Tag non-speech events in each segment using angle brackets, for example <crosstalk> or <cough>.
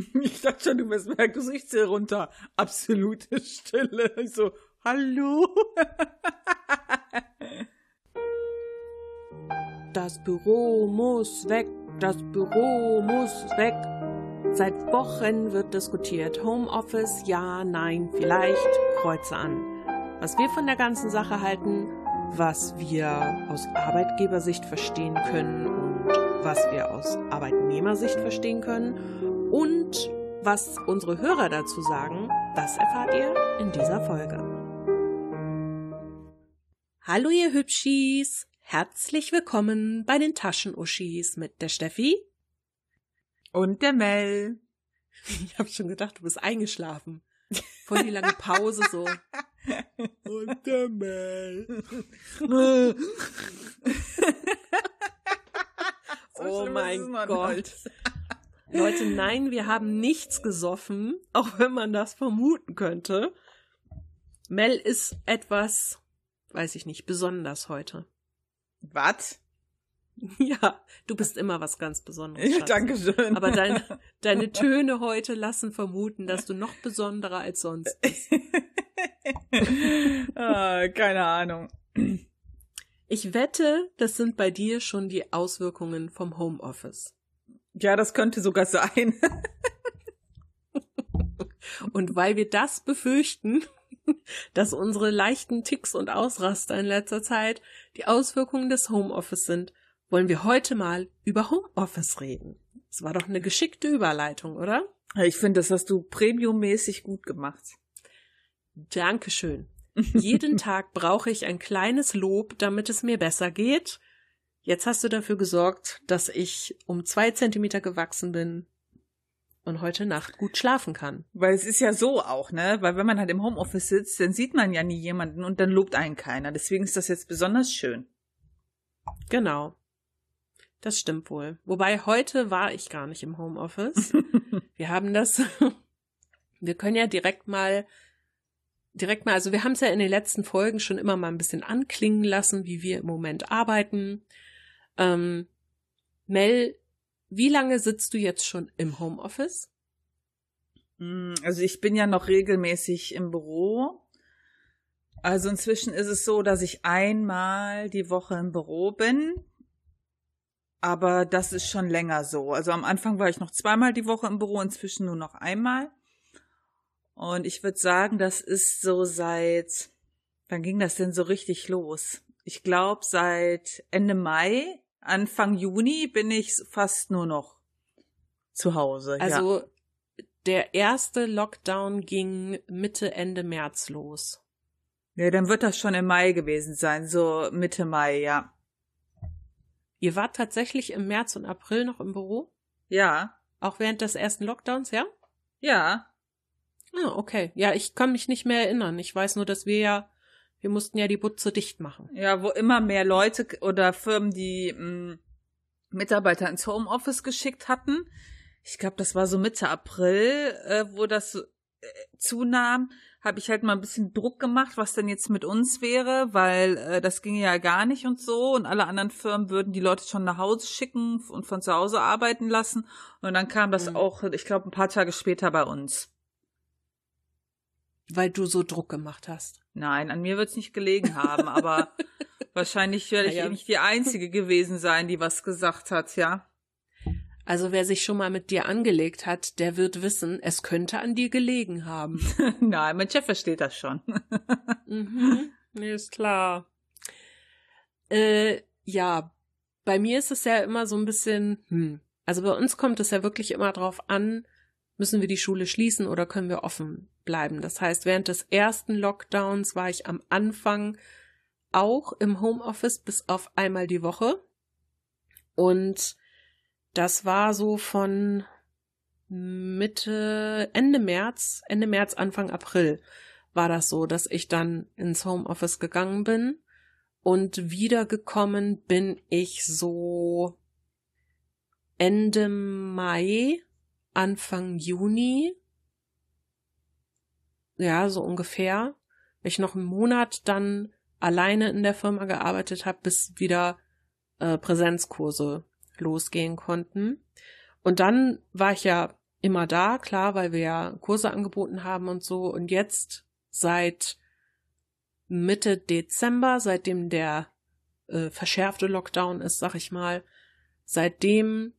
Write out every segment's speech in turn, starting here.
<laughs> Ich dachte schon, du wirst siehst hier runter. Absolute Stille. Ich so, hallo? <laughs> Das Büro muss weg, das Büro muss weg. Seit Wochen wird diskutiert. Homeoffice, ja, nein, vielleicht, Kreuze an. Was wir von der ganzen Sache halten, was wir aus Arbeitgebersicht verstehen können und was wir aus Arbeitnehmersicht verstehen können und was unsere Hörer dazu sagen, das erfahrt ihr in dieser Folge. Hallo ihr Hübschis! Herzlich willkommen bei den Taschenuschis mit der Steffi. Und der Mel. <laughs> Ich habe schon gedacht, du bist eingeschlafen. Voll die lange Pause so. <laughs> Und der Mel. <laughs> oh mein Gott. Leute, nein, wir haben nichts gesoffen, <laughs> auch wenn man das vermuten könnte. Mel ist etwas, weiß ich nicht, besonders heute. Was? <laughs> Ja, du bist immer was ganz Besonderes. Ja, danke schön. Aber dein, <laughs> deine Töne heute lassen vermuten, dass du noch besonderer als sonst bist. ah, keine Ahnung. Ich wette, das sind bei dir schon die Auswirkungen vom Homeoffice. Ja, das könnte sogar sein. <laughs> Und weil wir das befürchten, <laughs> dass unsere leichten Ticks und Ausraster in letzter Zeit die Auswirkungen des Homeoffice sind, wollen wir heute mal über Homeoffice reden. Das war doch eine geschickte Überleitung, oder? Ich finde, das hast du premiummäßig gut gemacht. Dankeschön. <laughs> Jeden Tag brauche ich ein kleines Lob, damit es mir besser geht. Jetzt hast du dafür gesorgt, dass ich um zwei Zentimeter gewachsen bin und heute Nacht gut schlafen kann. Weil es ist ja so auch, ne? Weil wenn man halt im Homeoffice sitzt, dann sieht man ja nie jemanden und dann lobt einen keiner. Deswegen ist das jetzt besonders schön. Genau. Das stimmt wohl. Wobei heute war ich gar nicht im Homeoffice. <laughs> wir haben das, <laughs> wir können ja direkt mal, direkt mal, also wir haben es ja in den letzten Folgen schon immer mal ein bisschen anklingen lassen, wie wir im Moment arbeiten. Ähm, Mel, wie lange sitzt du jetzt schon im Homeoffice? Also ich bin ja noch regelmäßig im Büro. Also inzwischen ist es so, dass ich einmal die Woche im Büro bin. Aber das ist schon länger so. Also am Anfang war ich noch zweimal die Woche im Büro, inzwischen nur noch einmal. Und ich würde sagen, das ist so seit, wann ging das denn so richtig los? Ich glaube, seit Ende Mai, Anfang Juni bin ich fast nur noch zu Hause. Also ja. der erste Lockdown ging Mitte, Ende März los. Ja, dann wird das schon im Mai gewesen sein, so Mitte Mai, ja. Ihr wart tatsächlich im März und April noch im Büro? Ja. Auch während des ersten Lockdowns, ja? Ja. Ah, okay. Ja, ich kann mich nicht mehr erinnern. Ich weiß nur, dass wir ja, wir mussten ja die Butze dicht machen. Ja, wo immer mehr Leute oder Firmen die mh, Mitarbeiter ins Homeoffice geschickt hatten. Ich glaube, das war so Mitte April, äh, wo das äh, zunahm habe ich halt mal ein bisschen Druck gemacht, was denn jetzt mit uns wäre, weil äh, das ginge ja gar nicht und so und alle anderen Firmen würden die Leute schon nach Hause schicken und von zu Hause arbeiten lassen und dann kam das mhm. auch, ich glaube, ein paar Tage später bei uns. Weil du so Druck gemacht hast. Nein, an mir wird's nicht gelegen haben, aber <laughs> wahrscheinlich werde ich ja, ja. nicht die Einzige gewesen sein, die was gesagt hat, ja. Also wer sich schon mal mit dir angelegt hat, der wird wissen, es könnte an dir gelegen haben. <laughs> Nein, mein Chef versteht das schon. <laughs> mhm, ist klar. Äh, ja, bei mir ist es ja immer so ein bisschen, hm. Also bei uns kommt es ja wirklich immer drauf an, müssen wir die Schule schließen oder können wir offen bleiben. Das heißt, während des ersten Lockdowns war ich am Anfang auch im Homeoffice bis auf einmal die Woche. Und das war so von Mitte, Ende März, Ende März, Anfang April war das so, dass ich dann ins Homeoffice gegangen bin und wiedergekommen bin ich so Ende Mai, Anfang Juni. Ja, so ungefähr. Ich noch einen Monat dann alleine in der Firma gearbeitet habe, bis wieder äh, Präsenzkurse losgehen konnten. Und dann war ich ja immer da, klar, weil wir ja Kurse angeboten haben und so. Und jetzt seit Mitte Dezember, seitdem der äh, verschärfte Lockdown ist, sag ich mal, seitdem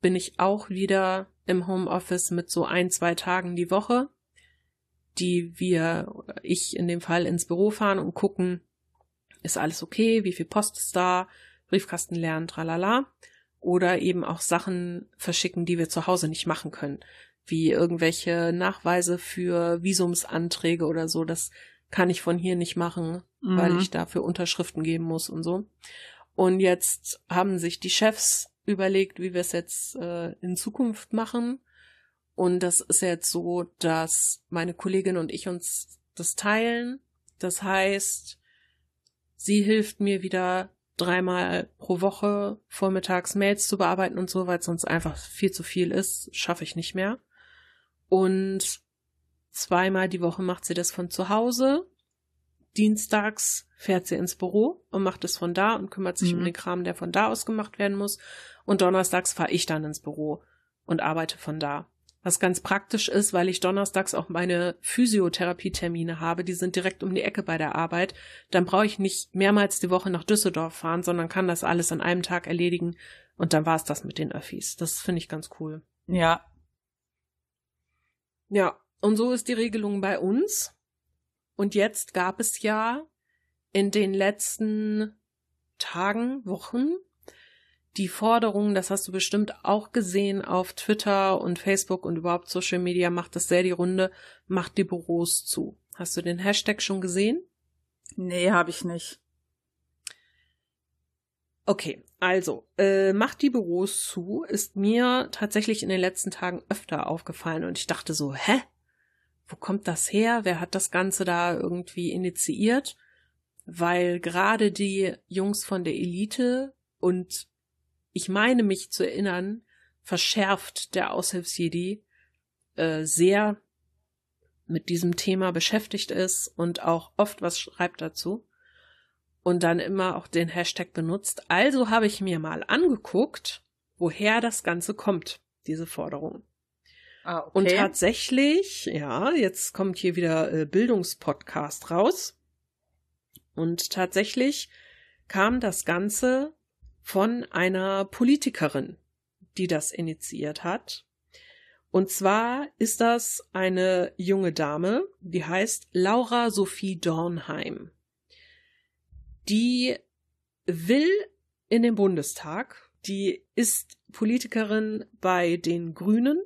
bin ich auch wieder im Homeoffice mit so ein, zwei Tagen die Woche, die wir ich in dem Fall ins Büro fahren und gucken, ist alles okay, wie viel Post ist da, Briefkasten lernen, tralala oder eben auch Sachen verschicken, die wir zu Hause nicht machen können, wie irgendwelche Nachweise für Visumsanträge oder so. Das kann ich von hier nicht machen, mhm. weil ich dafür Unterschriften geben muss und so. Und jetzt haben sich die Chefs überlegt, wie wir es jetzt äh, in Zukunft machen. Und das ist jetzt so, dass meine Kollegin und ich uns das teilen. Das heißt, sie hilft mir wieder dreimal pro Woche vormittags Mails zu bearbeiten und so, weil es sonst einfach viel zu viel ist, schaffe ich nicht mehr. Und zweimal die Woche macht sie das von zu Hause. Dienstags fährt sie ins Büro und macht es von da und kümmert sich mhm. um den Kram, der von da aus gemacht werden muss. Und donnerstags fahre ich dann ins Büro und arbeite von da. Was ganz praktisch ist, weil ich donnerstags auch meine Physiotherapie-Termine habe, die sind direkt um die Ecke bei der Arbeit. Dann brauche ich nicht mehrmals die Woche nach Düsseldorf fahren, sondern kann das alles an einem Tag erledigen. Und dann war es das mit den Öffis. Das finde ich ganz cool. Ja. Ja, und so ist die Regelung bei uns. Und jetzt gab es ja in den letzten Tagen, Wochen die Forderung, das hast du bestimmt auch gesehen auf Twitter und Facebook und überhaupt Social Media, macht das sehr die Runde, macht die Büros zu. Hast du den Hashtag schon gesehen? Nee, habe ich nicht. Okay, also, äh, macht die Büros zu, ist mir tatsächlich in den letzten Tagen öfter aufgefallen und ich dachte so, hä? Wo kommt das her? Wer hat das Ganze da irgendwie initiiert? Weil gerade die Jungs von der Elite und ich meine mich zu erinnern, verschärft der Aushilfsjedi äh, sehr mit diesem Thema beschäftigt ist und auch oft was schreibt dazu und dann immer auch den Hashtag benutzt. Also habe ich mir mal angeguckt, woher das Ganze kommt, diese Forderung. Ah, okay. Und tatsächlich, ja, jetzt kommt hier wieder äh, Bildungspodcast raus. Und tatsächlich kam das Ganze von einer Politikerin, die das initiiert hat. Und zwar ist das eine junge Dame, die heißt Laura Sophie Dornheim. Die will in den Bundestag, die ist Politikerin bei den Grünen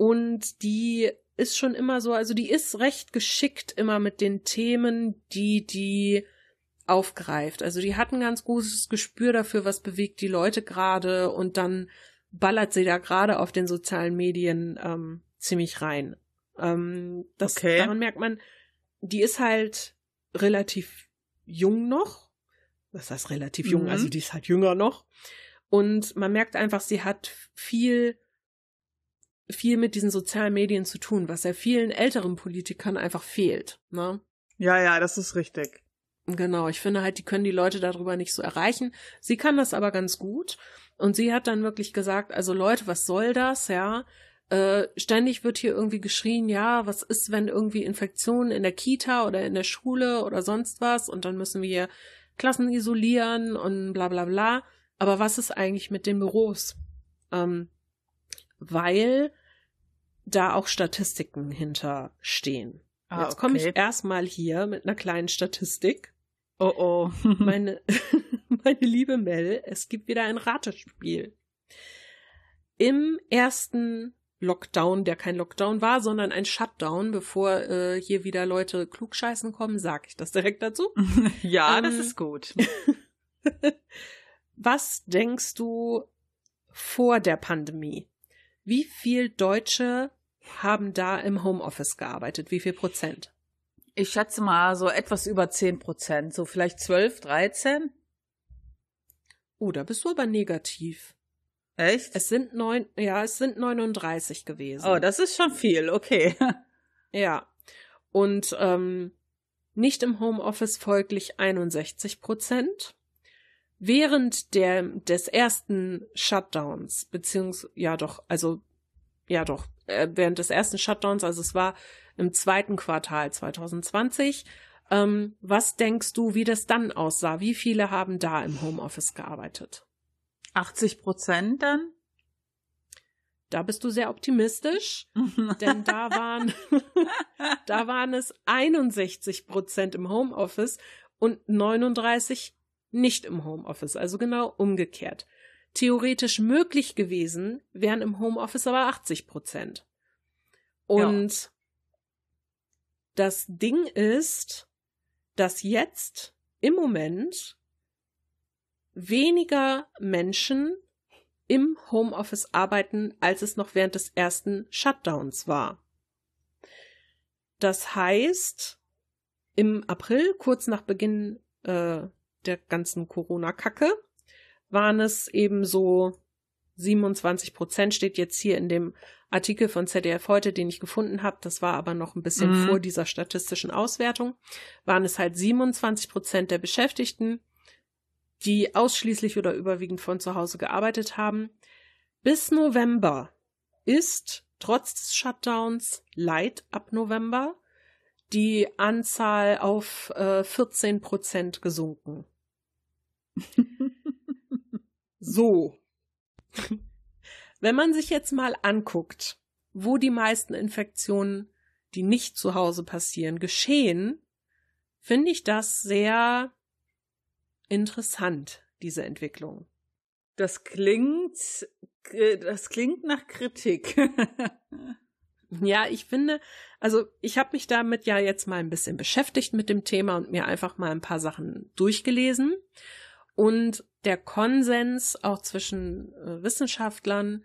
und die ist schon immer so, also die ist recht geschickt immer mit den Themen, die die aufgreift. Also die hat ein ganz gutes Gespür dafür, was bewegt die Leute gerade und dann ballert sie da gerade auf den sozialen Medien ähm, ziemlich rein. Ähm, das, okay. Daran merkt man, die ist halt relativ jung noch. Was heißt relativ jung? Also mhm. Also die ist halt jünger noch. Und man merkt einfach, sie hat viel, viel mit diesen sozialen Medien zu tun, was ja vielen älteren Politikern einfach fehlt. Ne? Ja, ja, das ist richtig. Genau, ich finde halt, die können die Leute darüber nicht so erreichen. Sie kann das aber ganz gut. Und sie hat dann wirklich gesagt, also Leute, was soll das, ja? Äh, ständig wird hier irgendwie geschrien, ja, was ist, wenn irgendwie Infektionen in der Kita oder in der Schule oder sonst was und dann müssen wir hier Klassen isolieren und bla bla bla. Aber was ist eigentlich mit den Büros? Ähm, weil da auch Statistiken hinterstehen. Ah, Jetzt komme okay. ich erstmal hier mit einer kleinen Statistik. Oh oh. <laughs> meine, <laughs> meine liebe Mel, es gibt wieder ein Ratespiel. Im ersten Lockdown, der kein Lockdown war, sondern ein Shutdown, bevor äh, hier wieder Leute klugscheißen kommen, sag ich das direkt dazu. <laughs> ja, ähm, das ist gut. was denkst du vor der Pandemie? Wie viel Deutsche haben da im Homeoffice gearbeitet? Wie viel Prozent? Ich schätze mal so etwas über 10 Prozent, so vielleicht 12, 13. Oh, da bist du aber negativ. Echt? Es sind neun, ja, es sind 39 gewesen. Oh, das ist schon viel, okay. <laughs> ja. Und ähm, nicht im Homeoffice folglich 61 Prozent. Während der, des ersten Shutdowns, beziehungsweise, ja doch, also ja doch, äh, während des ersten Shutdowns, also es war im zweiten Quartal 2020. Ähm, was denkst du, wie das dann aussah? Wie viele haben da im Homeoffice gearbeitet? 80 Prozent dann? Da bist du sehr optimistisch, <laughs> denn da waren, <laughs> da waren es 61 Prozent im Homeoffice und 39 nicht im Homeoffice, also genau umgekehrt. Theoretisch möglich gewesen wären im Homeoffice aber 80 Prozent. Und ja. das Ding ist, dass jetzt im Moment weniger Menschen im Homeoffice arbeiten, als es noch während des ersten Shutdowns war. Das heißt, im April, kurz nach Beginn äh, der ganzen Corona-Kacke, waren es eben so 27 Prozent, steht jetzt hier in dem Artikel von ZDF heute, den ich gefunden habe. Das war aber noch ein bisschen mhm. vor dieser statistischen Auswertung. Waren es halt 27 Prozent der Beschäftigten, die ausschließlich oder überwiegend von zu Hause gearbeitet haben. Bis November ist trotz des Shutdowns Light ab November die Anzahl auf äh, 14 Prozent gesunken. <laughs> so. Wenn man sich jetzt mal anguckt, wo die meisten Infektionen, die nicht zu Hause passieren, geschehen, finde ich das sehr interessant, diese Entwicklung. Das klingt, das klingt nach Kritik. <laughs> ja, ich finde, also ich habe mich damit ja jetzt mal ein bisschen beschäftigt mit dem Thema und mir einfach mal ein paar Sachen durchgelesen. Und der Konsens auch zwischen äh, Wissenschaftlern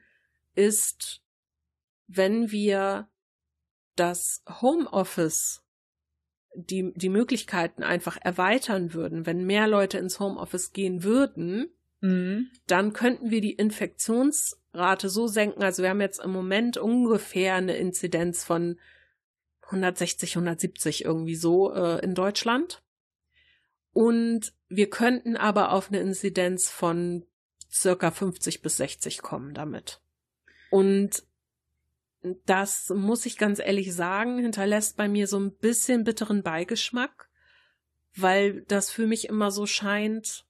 ist, wenn wir das Homeoffice die, die Möglichkeiten einfach erweitern würden, wenn mehr Leute ins Homeoffice gehen würden, mhm. dann könnten wir die Infektionsrate so senken. Also wir haben jetzt im Moment ungefähr eine Inzidenz von 160, 170 irgendwie so äh, in Deutschland. Und wir könnten aber auf eine Inzidenz von circa 50 bis 60 kommen damit. Und das muss ich ganz ehrlich sagen, hinterlässt bei mir so ein bisschen bitteren Beigeschmack, weil das für mich immer so scheint,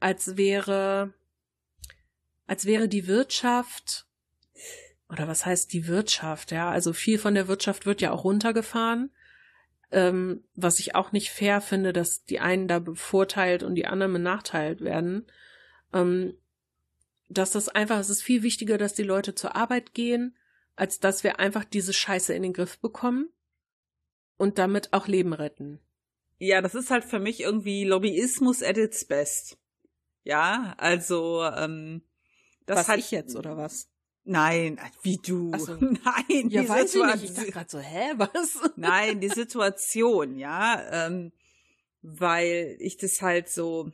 als wäre, als wäre die Wirtschaft, oder was heißt die Wirtschaft, ja, also viel von der Wirtschaft wird ja auch runtergefahren, ähm, was ich auch nicht fair finde, dass die einen da bevorteilt und die anderen benachteilt werden. Ähm, dass das einfach, es ist viel wichtiger, dass die Leute zur Arbeit gehen, als dass wir einfach diese Scheiße in den Griff bekommen und damit auch Leben retten. Ja, das ist halt für mich irgendwie Lobbyismus at its best. Ja, also ähm, das was hat ich jetzt oder was? Nein, wie du. So. <laughs> Nein, ja, die weiß Situation. Ich, nicht. ich dachte gerade so, hä, was? <laughs> Nein, die Situation, ja, ähm, weil ich das halt so,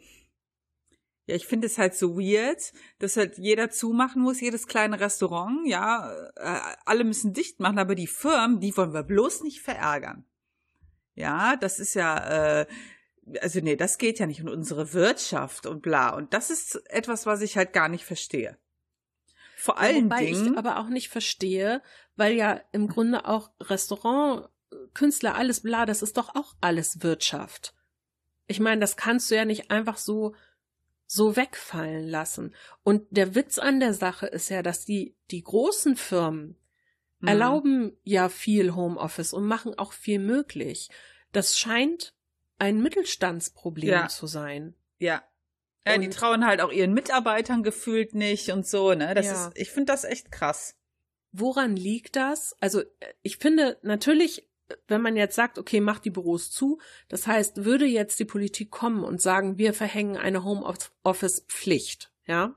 ja, ich finde es halt so weird, dass halt jeder zumachen muss, jedes kleine Restaurant, ja, äh, alle müssen dicht machen, aber die Firmen, die wollen wir bloß nicht verärgern. Ja, das ist ja, äh, also nee, das geht ja nicht in unsere Wirtschaft und bla. Und das ist etwas, was ich halt gar nicht verstehe. Vor allen Wobei Dingen. ich aber auch nicht verstehe, weil ja im Grunde auch Restaurant, Künstler, alles bla, das ist doch auch alles Wirtschaft. Ich meine, das kannst du ja nicht einfach so so wegfallen lassen. Und der Witz an der Sache ist ja, dass die, die großen Firmen mhm. erlauben ja viel Homeoffice und machen auch viel möglich. Das scheint ein Mittelstandsproblem ja. zu sein. Ja. Ja, und die trauen halt auch ihren Mitarbeitern gefühlt nicht und so, ne? Das ja. ist, ich finde das echt krass. Woran liegt das? Also, ich finde natürlich wenn man jetzt sagt, okay, mach die Büros zu, das heißt, würde jetzt die Politik kommen und sagen, wir verhängen eine Homeoffice-Pflicht, ja,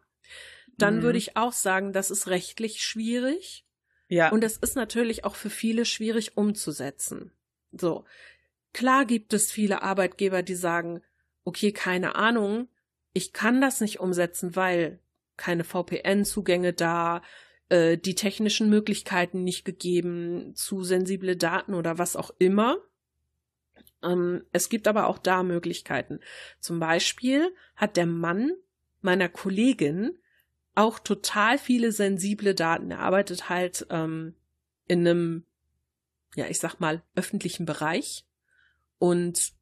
dann mhm. würde ich auch sagen, das ist rechtlich schwierig. Ja. Und das ist natürlich auch für viele schwierig umzusetzen. So. Klar gibt es viele Arbeitgeber, die sagen, okay, keine Ahnung, ich kann das nicht umsetzen, weil keine VPN-Zugänge da, äh, die technischen Möglichkeiten nicht gegeben, zu sensible Daten oder was auch immer. Ähm, es gibt aber auch da Möglichkeiten. Zum Beispiel hat der Mann meiner Kollegin auch total viele sensible Daten. Er arbeitet halt ähm, in einem, ja, ich sag mal, öffentlichen Bereich und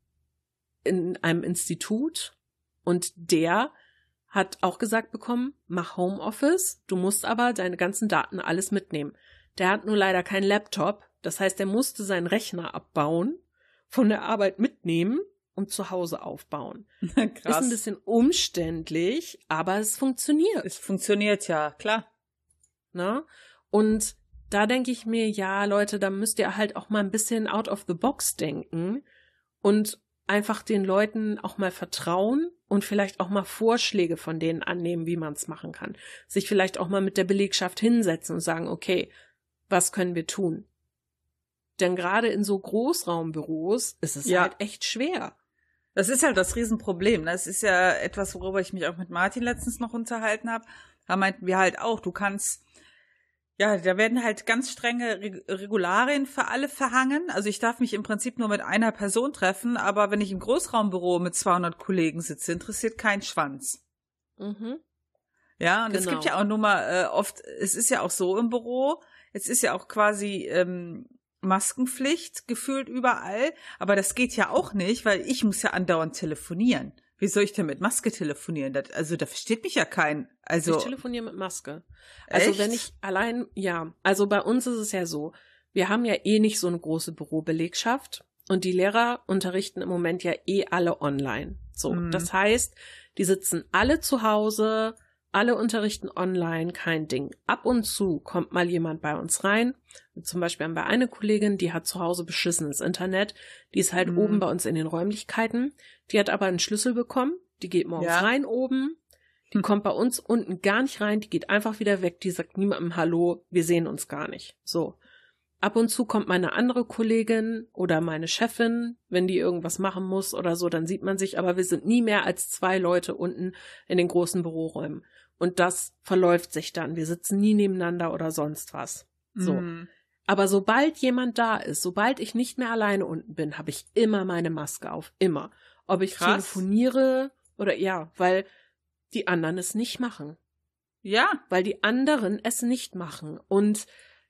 in einem Institut. Und der hat auch gesagt bekommen, mach Homeoffice, du musst aber deine ganzen Daten alles mitnehmen. Der hat nur leider keinen Laptop, das heißt, er musste seinen Rechner abbauen, von der Arbeit mitnehmen und zu Hause aufbauen. <laughs> Krass. Ist ein bisschen umständlich, aber es funktioniert. Es funktioniert ja, klar. Na? Und da denke ich mir, ja, Leute, da müsst ihr halt auch mal ein bisschen out of the box denken und einfach den Leuten auch mal vertrauen und vielleicht auch mal Vorschläge von denen annehmen, wie man es machen kann. Sich vielleicht auch mal mit der Belegschaft hinsetzen und sagen, okay, was können wir tun? Denn gerade in so Großraumbüros ist es ja. halt echt schwer. Das ist halt das Riesenproblem. Das ist ja etwas, worüber ich mich auch mit Martin letztens noch unterhalten habe. Da meinten wir halt auch, du kannst, ja, da werden halt ganz strenge Regularien für alle verhangen. Also ich darf mich im Prinzip nur mit einer Person treffen, aber wenn ich im Großraumbüro mit 200 Kollegen sitze, interessiert kein Schwanz. Mhm. Ja, und genau. es gibt ja auch nur mal äh, oft, es ist ja auch so im Büro, es ist ja auch quasi ähm, Maskenpflicht gefühlt überall, aber das geht ja auch nicht, weil ich muss ja andauernd telefonieren. Wie soll ich denn mit Maske telefonieren? Das, also da versteht mich ja kein. Also ich telefoniere mit Maske. Also echt? wenn ich allein, ja, also bei uns ist es ja so, wir haben ja eh nicht so eine große Bürobelegschaft und die Lehrer unterrichten im Moment ja eh alle online. So, mhm. das heißt, die sitzen alle zu Hause, alle unterrichten online, kein Ding. Ab und zu kommt mal jemand bei uns rein. Zum Beispiel haben wir eine Kollegin, die hat zu Hause beschissenes Internet. Die ist halt mhm. oben bei uns in den Räumlichkeiten. Die hat aber einen Schlüssel bekommen. Die geht morgens ja. rein oben. Die hm. kommt bei uns unten gar nicht rein. Die geht einfach wieder weg. Die sagt niemandem Hallo. Wir sehen uns gar nicht. So. Ab und zu kommt meine andere Kollegin oder meine Chefin, wenn die irgendwas machen muss oder so, dann sieht man sich, aber wir sind nie mehr als zwei Leute unten in den großen Büroräumen. Und das verläuft sich dann. Wir sitzen nie nebeneinander oder sonst was. So. Mhm. Aber sobald jemand da ist, sobald ich nicht mehr alleine unten bin, habe ich immer meine Maske auf. Immer. Ob ich Krass. telefoniere oder ja, weil die anderen es nicht machen. Ja. Weil die anderen es nicht machen. Und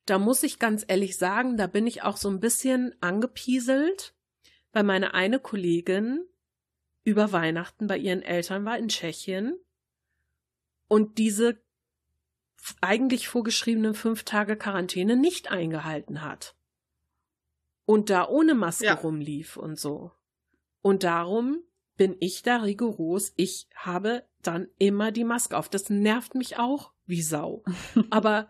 da muss ich ganz ehrlich sagen, da bin ich auch so ein bisschen angepieselt, weil meine eine Kollegin über Weihnachten bei ihren Eltern war in Tschechien und diese eigentlich vorgeschriebenen fünf Tage Quarantäne nicht eingehalten hat. Und da ohne Maske ja. rumlief und so. Und darum bin ich da rigoros. Ich habe dann immer die Maske auf. Das nervt mich auch wie Sau. <laughs> Aber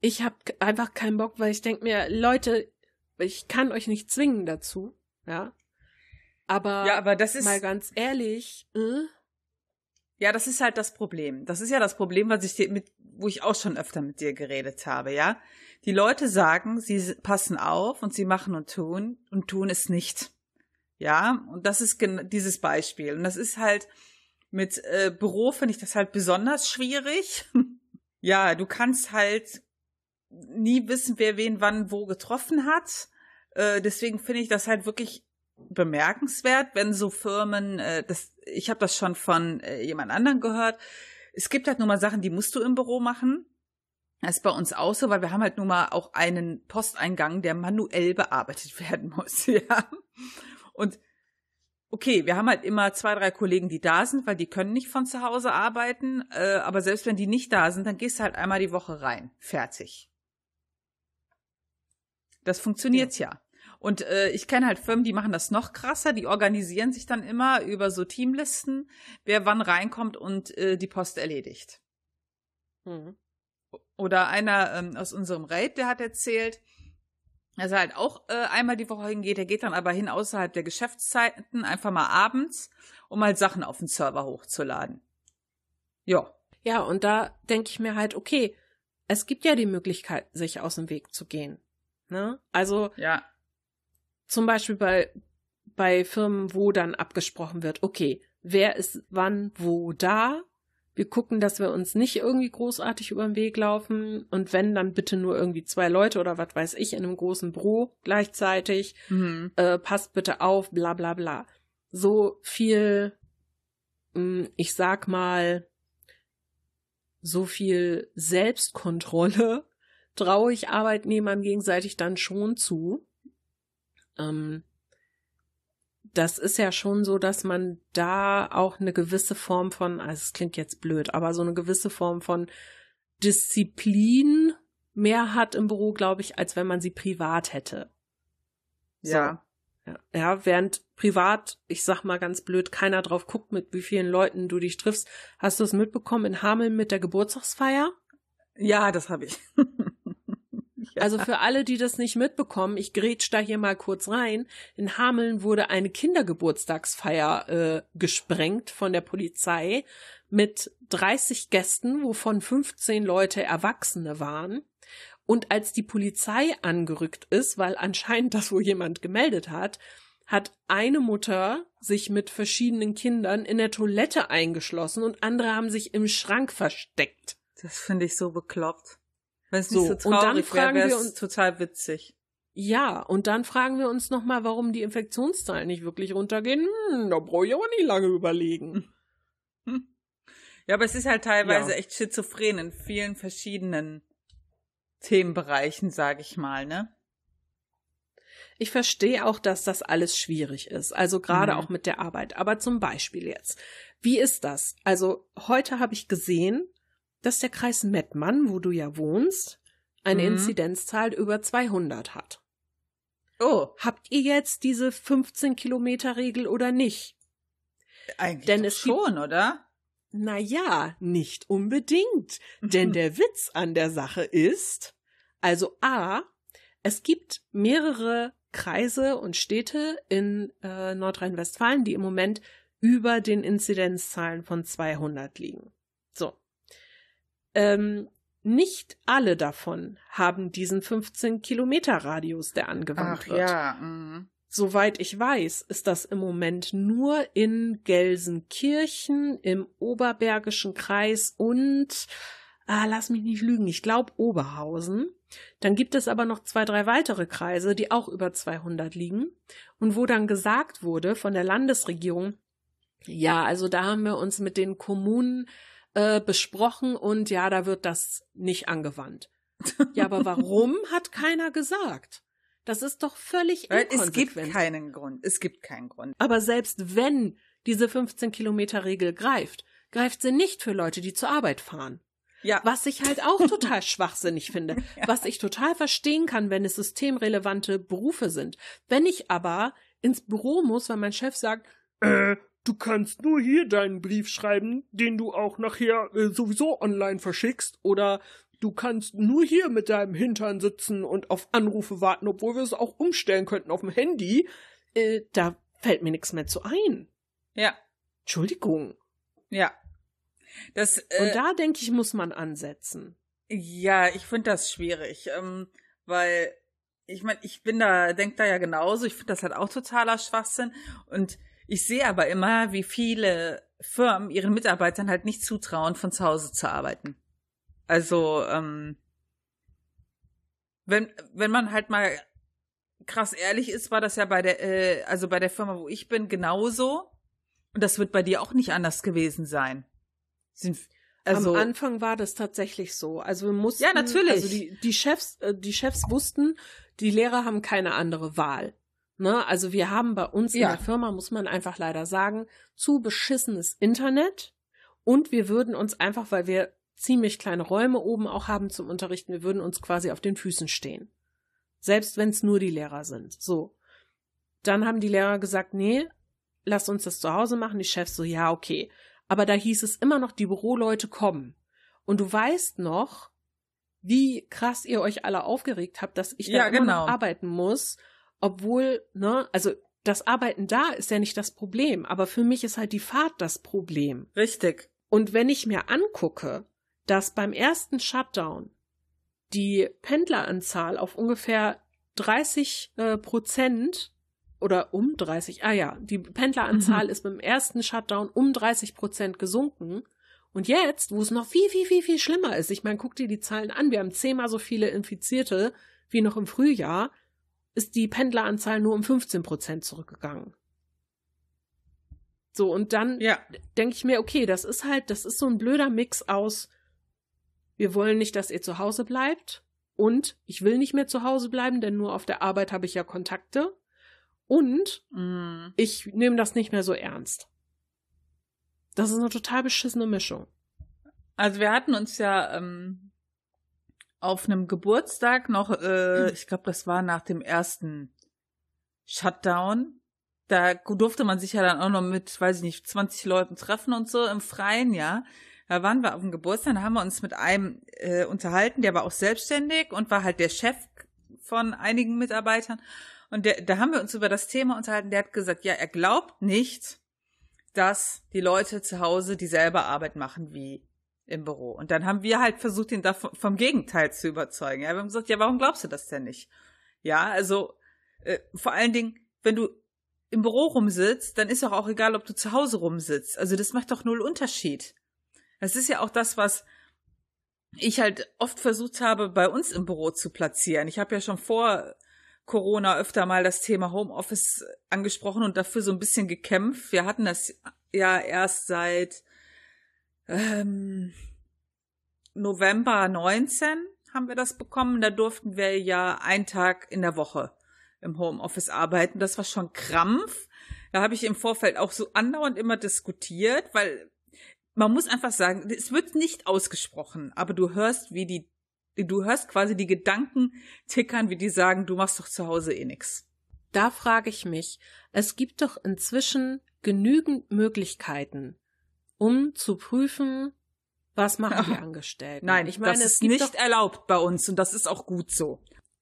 ich habe einfach keinen Bock, weil ich denke mir, Leute, ich kann euch nicht zwingen dazu, ja. Aber, ja, aber das ist mal ganz ehrlich, äh, ja, das ist halt das Problem. Das ist ja das Problem, was ich dir mit, wo ich auch schon öfter mit dir geredet habe, ja. Die Leute sagen, sie passen auf und sie machen und tun und tun es nicht. Ja, und das ist dieses Beispiel. Und das ist halt mit äh, Büro finde ich das halt besonders schwierig. <laughs> ja, du kannst halt nie wissen, wer wen wann wo getroffen hat. Äh, deswegen finde ich das halt wirklich bemerkenswert, wenn so Firmen, äh, das, ich habe das schon von äh, jemand anderen gehört, es gibt halt nur mal Sachen, die musst du im Büro machen. Das ist bei uns auch so, weil wir haben halt nun mal auch einen Posteingang, der manuell bearbeitet <laughs> werden muss, ja. Und okay, wir haben halt immer zwei, drei Kollegen, die da sind, weil die können nicht von zu Hause arbeiten. Äh, aber selbst wenn die nicht da sind, dann gehst du halt einmal die Woche rein. Fertig. Das funktioniert ja. ja. Und äh, ich kenne halt Firmen, die machen das noch krasser, die organisieren sich dann immer über so Teamlisten, wer wann reinkommt und äh, die Post erledigt. Mhm. Oder einer ähm, aus unserem Raid, der hat erzählt, dass er halt auch äh, einmal die Woche hingeht, der geht dann aber hin außerhalb der Geschäftszeiten, einfach mal abends, um halt Sachen auf den Server hochzuladen. Ja. Ja, und da denke ich mir halt, okay, es gibt ja die Möglichkeit, sich aus dem Weg zu gehen. Ne? Also ja zum Beispiel bei, bei Firmen, wo dann abgesprochen wird, okay, wer ist wann wo da? Wir gucken, dass wir uns nicht irgendwie großartig über den Weg laufen und wenn, dann bitte nur irgendwie zwei Leute oder was weiß ich in einem großen Büro gleichzeitig. Mhm. Äh, passt bitte auf, bla bla bla. So viel, hm, ich sag mal, so viel Selbstkontrolle <laughs> traue ich Arbeitnehmern gegenseitig dann schon zu. Ähm, das ist ja schon so, dass man da auch eine gewisse Form von, also es klingt jetzt blöd, aber so eine gewisse Form von Disziplin mehr hat im Büro, glaube ich, als wenn man sie privat hätte. So. Ja. ja. Ja, während privat, ich sag mal ganz blöd, keiner drauf guckt, mit wie vielen Leuten du dich triffst. Hast du es mitbekommen in Hameln mit der Geburtstagsfeier? Ja, das habe ich. Also für alle, die das nicht mitbekommen, ich grätsch da hier mal kurz rein. In Hameln wurde eine Kindergeburtstagsfeier äh, gesprengt von der Polizei mit 30 Gästen, wovon 15 Leute Erwachsene waren. Und als die Polizei angerückt ist, weil anscheinend das wohl jemand gemeldet hat, hat eine Mutter sich mit verschiedenen Kindern in der Toilette eingeschlossen und andere haben sich im Schrank versteckt. Das finde ich so bekloppt. Wenn es so, nicht so traurig wäre, wäre es total witzig. Ja, und dann fragen wir uns nochmal, warum die Infektionszahlen nicht wirklich runtergehen. Hm, da brauche ich aber nicht lange überlegen. Ja, aber es ist halt teilweise ja. echt schizophren in vielen verschiedenen Themenbereichen, sage ich mal, ne? Ich verstehe auch, dass das alles schwierig ist, also gerade mhm. auch mit der Arbeit. Aber zum Beispiel jetzt, wie ist das? Also heute habe ich gesehen, dass der Kreis Mettmann, wo du ja wohnst, eine mhm. Inzidenzzahl über 200 hat. Oh. Habt ihr jetzt diese 15 Kilometer Regel oder nicht? Eigentlich Denn es schon, oder? Naja, nicht unbedingt. Denn der Witz an der Sache ist, also A, es gibt mehrere Kreise und Städte in äh, Nordrhein-Westfalen, die im Moment über den Inzidenzzahlen von 200 liegen. Ähm, nicht alle davon haben diesen 15 Kilometer Radius, der angewandt Ach, wird. Ja. Mhm. Soweit ich weiß, ist das im Moment nur in Gelsenkirchen, im Oberbergischen Kreis und, ah, lass mich nicht lügen, ich glaube Oberhausen. Dann gibt es aber noch zwei, drei weitere Kreise, die auch über 200 liegen und wo dann gesagt wurde von der Landesregierung, ja, also da haben wir uns mit den Kommunen äh, besprochen und ja, da wird das nicht angewandt. ja, aber warum <laughs> hat keiner gesagt? Das ist doch völlig Weil Es gibt keinen Grund. Es gibt keinen Grund. Aber selbst wenn diese 15 Kilometer Regel greift, greift sie nicht für Leute, die zur Arbeit fahren. Ja. Was ich halt auch total <laughs> schwachsinnig finde. <laughs> Ja. Was ich total verstehen kann, wenn es systemrelevante Berufe sind. Wenn ich aber ins Büro muss, weil mein Chef sagt, äh, du kannst nur hier deinen Brief schreiben, den du auch nachher äh, sowieso online verschickst, oder Du kannst nur hier mit deinem Hintern sitzen und auf Anrufe warten, obwohl wir es auch umstellen könnten auf dem Handy. Äh, da fällt mir nichts mehr zu ein. Ja. Entschuldigung. Ja. Das, äh, und da denke ich, muss man ansetzen. Ja, ich finde das schwierig, ähm, weil ich meine, ich bin da, denk da ja genauso. Ich finde das halt auch totaler Schwachsinn. Und ich sehe aber immer, wie viele Firmen ihren Mitarbeitern halt nicht zutrauen, von zu Hause zu arbeiten. Also, ähm, wenn, wenn man halt mal krass ehrlich ist, war das ja bei der, äh, also bei der Firma, wo ich bin, genauso. Und das wird bei dir auch nicht anders gewesen sein. Sind, also, Am Anfang war das tatsächlich so. Also wir mussten, ja natürlich. Also die, die Chefs, äh, die Chefs wussten, die Lehrer haben keine andere Wahl. Ne? Also wir haben bei uns ja. in der Firma, muss man einfach leider sagen, zu beschissenes Internet. Und wir würden uns einfach, weil wir ziemlich kleine Räume oben auch haben zum Unterrichten. Wir würden uns quasi auf den Füßen stehen. Selbst wenn es nur die Lehrer sind. So. Dann haben die Lehrer gesagt, nee, lass uns das zu Hause machen. Die Chefs so, ja, okay. Aber da hieß es immer noch, die Büroleute kommen. Und du weißt noch, wie krass ihr euch alle aufgeregt habt, dass ich da ja, immer genau. noch arbeiten muss, obwohl, ne, also das Arbeiten da ist ja nicht das Problem, aber für mich ist halt die Fahrt das Problem. Richtig. Und wenn ich mir angucke, dass beim ersten Shutdown die Pendleranzahl auf ungefähr 30 äh, Prozent oder um 30, ah ja, die Pendleranzahl mhm. ist beim ersten Shutdown um 30 Prozent gesunken. Und jetzt, wo es noch viel, viel, viel, viel schlimmer ist, ich meine, guck dir die Zahlen an, wir haben zehnmal so viele Infizierte wie noch im Frühjahr, ist die Pendleranzahl nur um 15 Prozent zurückgegangen. So, und dann ja. denke ich mir, okay, das ist halt, das ist so ein blöder Mix aus wir wollen nicht, dass ihr zu Hause bleibt. Und ich will nicht mehr zu Hause bleiben, denn nur auf der Arbeit habe ich ja Kontakte. Und mm. ich nehme das nicht mehr so ernst. Das ist eine total beschissene Mischung. Also wir hatten uns ja ähm, auf einem Geburtstag noch, äh, ich glaube, das war nach dem ersten Shutdown. Da durfte man sich ja dann auch noch mit, weiß ich nicht, 20 Leuten treffen und so im Freien, ja. Da waren wir auf dem Geburtstag, da haben wir uns mit einem äh, unterhalten, der war auch selbstständig und war halt der Chef von einigen Mitarbeitern. Und der, da haben wir uns über das Thema unterhalten. Der hat gesagt, ja, er glaubt nicht, dass die Leute zu Hause dieselbe Arbeit machen wie im Büro. Und dann haben wir halt versucht, ihn da vom Gegenteil zu überzeugen. Ja, wir haben gesagt, ja, warum glaubst du das denn nicht? Ja, also äh, vor allen Dingen, wenn du im Büro rumsitzt, dann ist doch auch egal, ob du zu Hause rumsitzt. Also das macht doch null Unterschied. Das ist ja auch das, was ich halt oft versucht habe, bei uns im Büro zu platzieren. Ich habe ja schon vor Corona öfter mal das Thema Homeoffice angesprochen und dafür so ein bisschen gekämpft. Wir hatten das ja erst seit ähm, November 19 haben wir das bekommen. Da durften wir ja einen Tag in der Woche im Homeoffice arbeiten. Das war schon Krampf. Da habe ich im Vorfeld auch so andauernd immer diskutiert, weil man muss einfach sagen, es wird nicht ausgesprochen, aber du hörst, wie die, du hörst quasi die Gedanken tickern, wie die sagen, du machst doch zu Hause eh nix. Da frage ich mich, es gibt doch inzwischen genügend Möglichkeiten, um zu prüfen, was machen die Angestellten. Nein, ich meine, das ist nicht erlaubt bei uns und das ist auch gut so.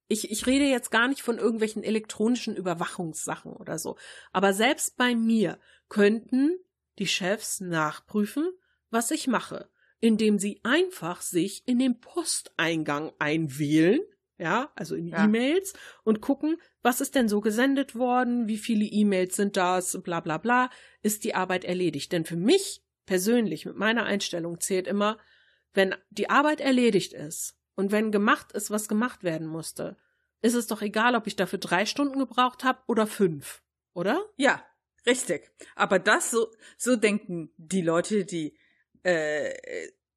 Ich, ich rede jetzt gar nicht von irgendwelchen elektronischen Überwachungssachen oder so. Aber selbst bei mir könnten die Chefs nachprüfen, was ich mache, indem sie einfach sich in den Posteingang einwählen, ja, also in ja. E-Mails und gucken, was ist denn so gesendet worden, wie viele E-Mails sind das, bla bla bla, ist die Arbeit erledigt. Denn für mich persönlich mit meiner Einstellung zählt immer, wenn die Arbeit erledigt ist und wenn gemacht ist, was gemacht werden musste, ist es doch egal, ob ich dafür drei Stunden gebraucht habe oder fünf, oder? Ja, richtig. Aber das so, so denken die Leute, die äh,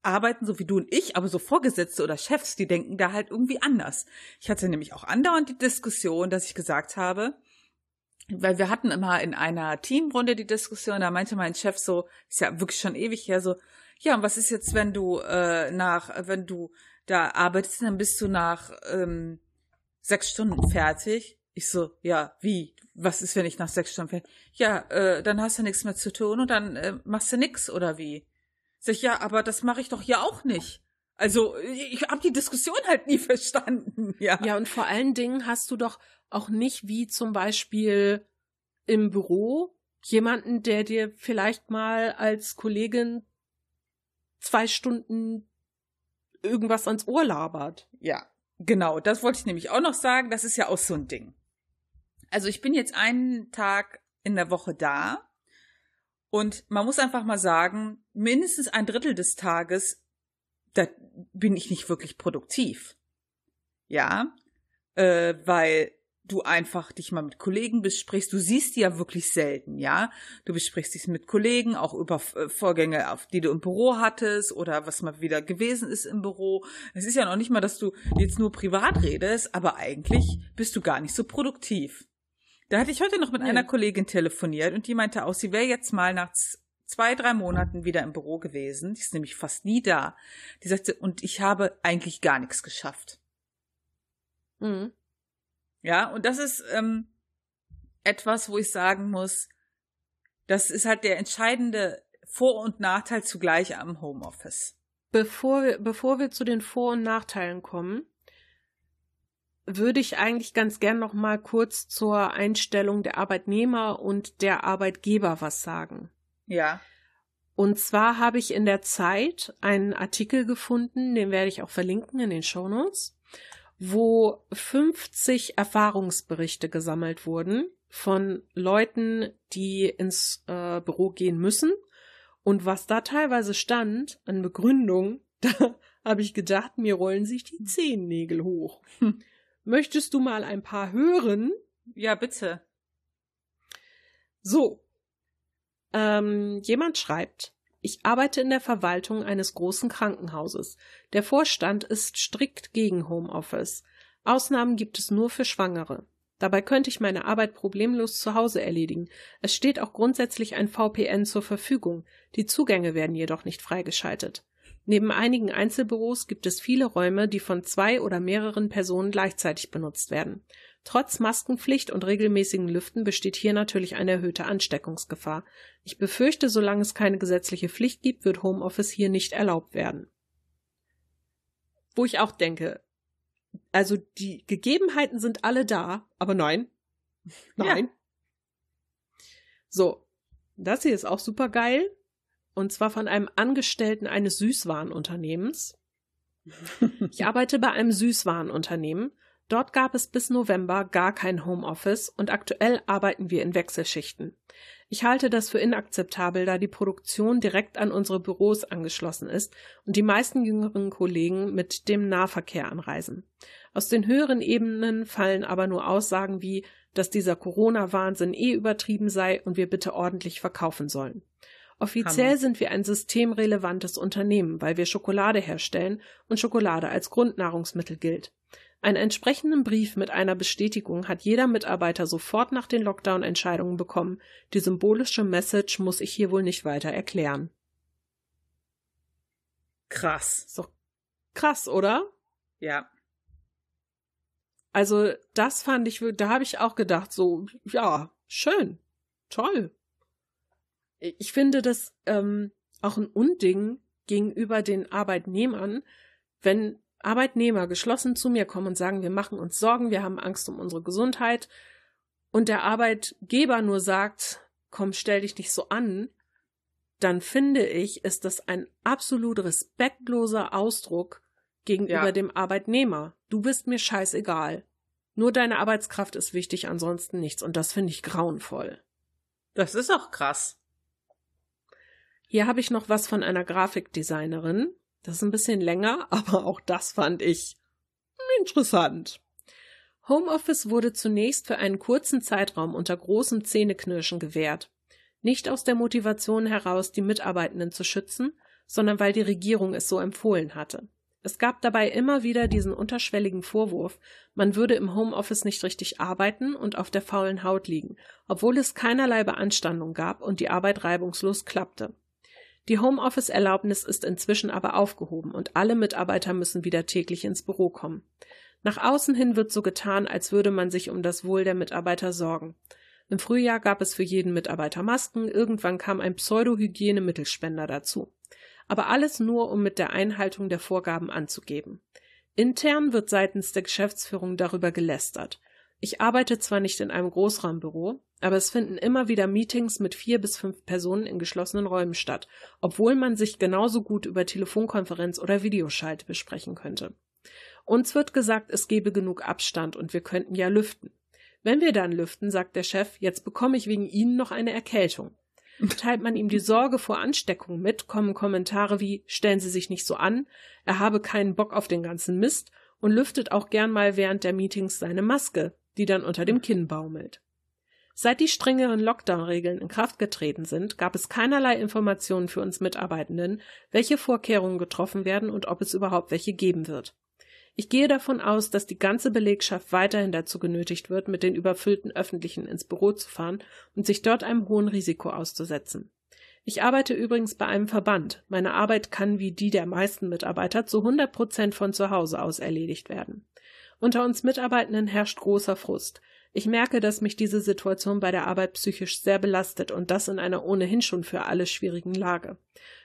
arbeiten, so wie du und ich, aber so Vorgesetzte oder Chefs, die denken da halt irgendwie anders. Ich hatte nämlich auch andauernd die Diskussion, dass ich gesagt habe, weil wir hatten immer in einer Teamrunde die Diskussion, da meinte mein Chef so, ist ja wirklich schon ewig her, so, ja, und was ist jetzt, wenn du äh, nach, wenn du da arbeitest, dann bist du nach ähm, sechs Stunden fertig. Ich so, ja, wie? Was ist, wenn ich nach sechs Stunden fertig? Ja, äh, dann hast du nichts mehr zu tun und dann äh, machst du nix oder wie? Sag ich, ja, aber das mache ich doch hier auch nicht. Also, ich habe die Diskussion halt nie <laughs> verstanden. Ja. ja, und vor allen Dingen hast du doch auch nicht wie zum Beispiel im Büro jemanden, der dir vielleicht mal als Kollegin zwei Stunden irgendwas ans Ohr labert. Ja, genau. Das wollte ich nämlich auch noch sagen. Das ist ja auch so ein Ding. Also ich bin jetzt einen Tag in der Woche da und man muss einfach mal sagen, mindestens ein Drittel des Tages, da bin ich nicht wirklich produktiv. Ja, äh, weil du einfach dich mal mit Kollegen besprichst. Du siehst die ja wirklich selten, ja. Du besprichst dich mit Kollegen auch über äh, Vorgänge, auf die du im Büro hattest oder was mal wieder gewesen ist im Büro. Es ist ja noch nicht mal, dass du jetzt nur privat redest, aber eigentlich bist du gar nicht so produktiv. Da hatte ich heute noch mit einer Kollegin telefoniert und die meinte auch, sie wäre jetzt mal nach zwei, drei Monaten wieder im Büro gewesen. Die ist nämlich fast nie da. Die sagte, und ich habe eigentlich gar nichts geschafft. Mhm. Ja, und das ist ähm, etwas, wo ich sagen muss, das ist halt der entscheidende Vor- und Nachteil zugleich am Homeoffice. Bevor wir, bevor wir zu den Vor- und Nachteilen kommen, würde ich eigentlich ganz gern noch mal kurz zur Einstellung der Arbeitnehmer und der Arbeitgeber was sagen. Ja. Und zwar habe ich in der Zeit einen Artikel gefunden, den werde ich auch verlinken in den Shownotes, wo 50 Erfahrungsberichte gesammelt wurden von Leuten, die ins äh, Büro gehen müssen. Und was da teilweise stand an Begründung, <laughs> da habe ich gedacht, mir rollen sich die Zehennägel hoch. Hm. Möchtest du mal ein paar hören? Ja, bitte. So. Ähm, jemand schreibt, Ich arbeite in der Verwaltung eines großen Krankenhauses. Der Vorstand ist strikt gegen Homeoffice. Ausnahmen gibt es nur für Schwangere. Dabei könnte ich meine Arbeit problemlos zu Hause erledigen. Es steht auch grundsätzlich ein VPN zur Verfügung. Die Zugänge werden jedoch nicht freigeschaltet. Neben einigen Einzelbüros gibt es viele Räume, die von zwei oder mehreren Personen gleichzeitig benutzt werden. Trotz Maskenpflicht und regelmäßigen Lüften besteht hier natürlich eine erhöhte Ansteckungsgefahr. Ich befürchte, solange es keine gesetzliche Pflicht gibt, wird Homeoffice hier nicht erlaubt werden. Wo ich auch denke, also die Gegebenheiten sind alle da, aber nein. Nein. Ja. So, das hier ist auch super geil. Und zwar von einem Angestellten eines Süßwarenunternehmens. <laughs> Ich arbeite bei einem Süßwarenunternehmen Dort gab es bis November gar kein Homeoffice und aktuell arbeiten wir in Wechselschichten. Ich halte das für inakzeptabel, da die Produktion direkt an unsere Büros angeschlossen ist und die meisten jüngeren Kollegen mit dem Nahverkehr anreisen. Aus den höheren Ebenen fallen aber nur Aussagen wie, dass dieser Corona-Wahnsinn eh übertrieben sei und wir bitte ordentlich verkaufen sollen. Offiziell Hammer. sind wir ein systemrelevantes Unternehmen, weil wir Schokolade herstellen und Schokolade als Grundnahrungsmittel gilt. Einen entsprechenden Brief mit einer Bestätigung hat jeder Mitarbeiter sofort nach den Lockdown-Entscheidungen bekommen. Die symbolische Message muss ich hier wohl nicht weiter erklären. Krass. So krass, oder? Ja. Also, das fand ich, da habe ich auch gedacht, so, ja, schön, toll. Ich finde das ähm, auch ein Unding gegenüber den Arbeitnehmern, wenn Arbeitnehmer geschlossen zu mir kommen und sagen, wir machen uns Sorgen, wir haben Angst um unsere Gesundheit und der Arbeitgeber nur sagt, komm, stell dich nicht so an, dann finde ich, ist das ein absolut respektloser Ausdruck gegenüber ja. dem Arbeitnehmer. Du bist mir scheißegal. Nur deine Arbeitskraft ist wichtig, ansonsten nichts. Und das finde ich grauenvoll. Das ist auch krass. Hier habe ich noch was von einer Grafikdesignerin. Das ist ein bisschen länger, <laughs> aber auch das fand ich interessant. Homeoffice wurde zunächst für einen kurzen Zeitraum unter großem Zähneknirschen gewährt. Nicht aus der Motivation heraus, die Mitarbeitenden zu schützen, sondern weil die Regierung es so empfohlen hatte. Es gab dabei immer wieder diesen unterschwelligen Vorwurf, man würde im Homeoffice nicht richtig arbeiten und auf der faulen Haut liegen, obwohl es keinerlei Beanstandung gab und die Arbeit reibungslos klappte. Die Homeoffice-Erlaubnis ist inzwischen aber aufgehoben und alle Mitarbeiter müssen wieder täglich ins Büro kommen. Nach außen hin wird so getan, als würde man sich um das Wohl der Mitarbeiter sorgen. Im Frühjahr gab es für jeden Mitarbeiter Masken, irgendwann kam ein Pseudo-Hygiene-Mittelspender dazu. Aber alles nur, um mit der Einhaltung der Vorgaben anzugeben. Intern wird seitens der Geschäftsführung darüber gelästert. Ich arbeite zwar nicht in einem Großraumbüro, aber es finden immer wieder Meetings mit vier bis fünf Personen in geschlossenen Räumen statt, obwohl man sich genauso gut über Telefonkonferenz oder Videoschalte besprechen könnte. Uns wird gesagt, es gebe genug Abstand und wir könnten ja lüften. Wenn wir dann lüften, sagt der Chef, jetzt bekomme ich wegen Ihnen noch eine Erkältung. Teilt man ihm die Sorge vor Ansteckung mit, kommen Kommentare wie stellen Sie sich nicht so an, er habe keinen Bock auf den ganzen Mist und lüftet auch gern mal während der Meetings seine Maske, die dann unter dem Kinn baumelt. Seit die strengeren Lockdown-Regeln in Kraft getreten sind, gab es keinerlei Informationen für uns Mitarbeitenden, welche Vorkehrungen getroffen werden und ob es überhaupt welche geben wird. Ich gehe davon aus, dass die ganze Belegschaft weiterhin dazu genötigt wird, mit den überfüllten Öffentlichen ins Büro zu fahren und sich dort einem hohen Risiko auszusetzen. Ich arbeite übrigens bei einem Verband. Meine Arbeit kann wie die der meisten Mitarbeiter zu 100 Prozent von zu Hause aus erledigt werden. Unter uns Mitarbeitenden herrscht großer Frust. Ich merke, dass mich diese Situation bei der Arbeit psychisch sehr belastet und das in einer ohnehin schon für alle schwierigen Lage.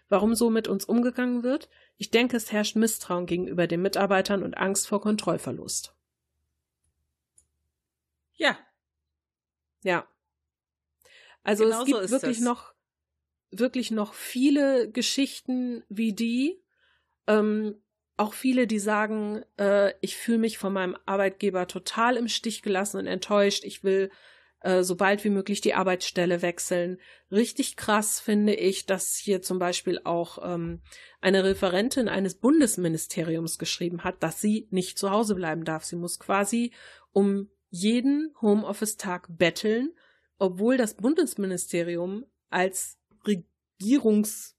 Warum so mit uns umgegangen wird? Ich denke, es herrscht Misstrauen gegenüber den Mitarbeitern und Angst vor Kontrollverlust. Ja. Ja. Also genau es gibt so wirklich das. noch wirklich noch viele Geschichten wie die. Ähm, auch viele, die sagen, äh, ich fühle mich von meinem Arbeitgeber total im Stich gelassen und enttäuscht. Ich will äh, so bald wie möglich die Arbeitsstelle wechseln. Richtig krass finde ich, dass hier zum Beispiel auch ähm, eine Referentin eines Bundesministeriums geschrieben hat, dass sie nicht zu Hause bleiben darf. Sie muss quasi um jeden Homeoffice-Tag betteln, obwohl das Bundesministerium als Regierungs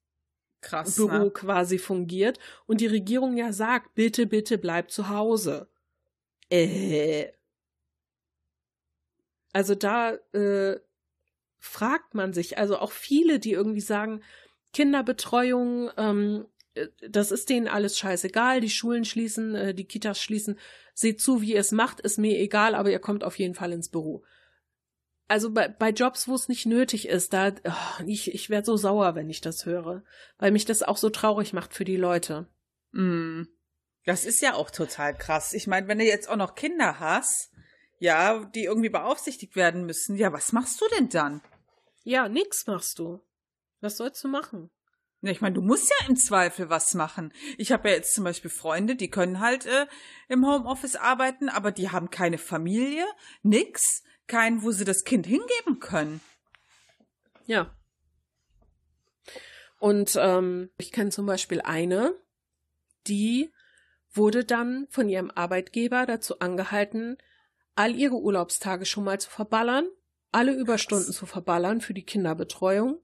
Krass, Büro ne? quasi fungiert und die Regierung ja sagt, bitte, bitte bleib zu Hause. Äh. Also da äh, fragt man sich, also auch viele, die irgendwie sagen, Kinderbetreuung, ähm, äh, das ist denen alles scheißegal, die Schulen schließen, äh, die Kitas schließen, seht zu, wie ihr es macht, ist mir egal, aber ihr kommt auf jeden Fall ins Büro. Also bei, bei Jobs, wo es nicht nötig ist, da oh, ich, ich werde so sauer, wenn ich das höre, weil mich das auch so traurig macht für die Leute. Mm. Das ist ja auch total krass. Ich meine, wenn du jetzt auch noch Kinder hast, ja, die irgendwie beaufsichtigt werden müssen, ja, was machst du denn dann? Ja, nix machst du. Was sollst du machen? Ja, Ich meine, du musst ja im Zweifel was machen. Ich habe ja jetzt zum Beispiel Freunde, die können halt äh, im Homeoffice arbeiten, aber die haben keine Familie, nix, kein, wo sie das Kind hingeben können. Ja. Und ähm, ich kenne zum Beispiel eine, die wurde dann von ihrem Arbeitgeber dazu angehalten, all ihre Urlaubstage schon mal zu verballern, alle Überstunden zu verballern für die Kinderbetreuung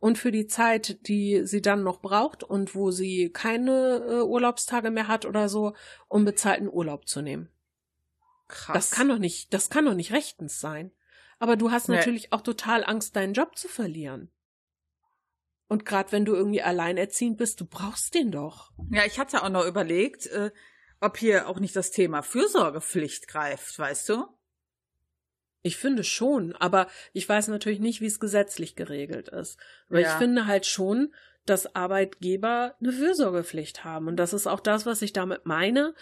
und für die Zeit, die sie dann noch braucht und wo sie keine äh, Urlaubstage mehr hat oder so, um bezahlten Urlaub zu nehmen. Krass. Das kann doch nicht, das kann doch nicht rechtens sein. Aber du hast Nee. natürlich auch total Angst, deinen Job zu verlieren. Und gerade wenn du irgendwie alleinerziehend bist, du brauchst den doch. Ja, ich hatte auch noch überlegt, äh, ob hier auch nicht das Thema Fürsorgepflicht greift, weißt du? Ich finde schon, aber ich weiß natürlich nicht, wie es gesetzlich geregelt ist. Aber Ja. ich finde halt schon, dass Arbeitgeber eine Fürsorgepflicht haben. Und das ist auch das, was ich damit meine,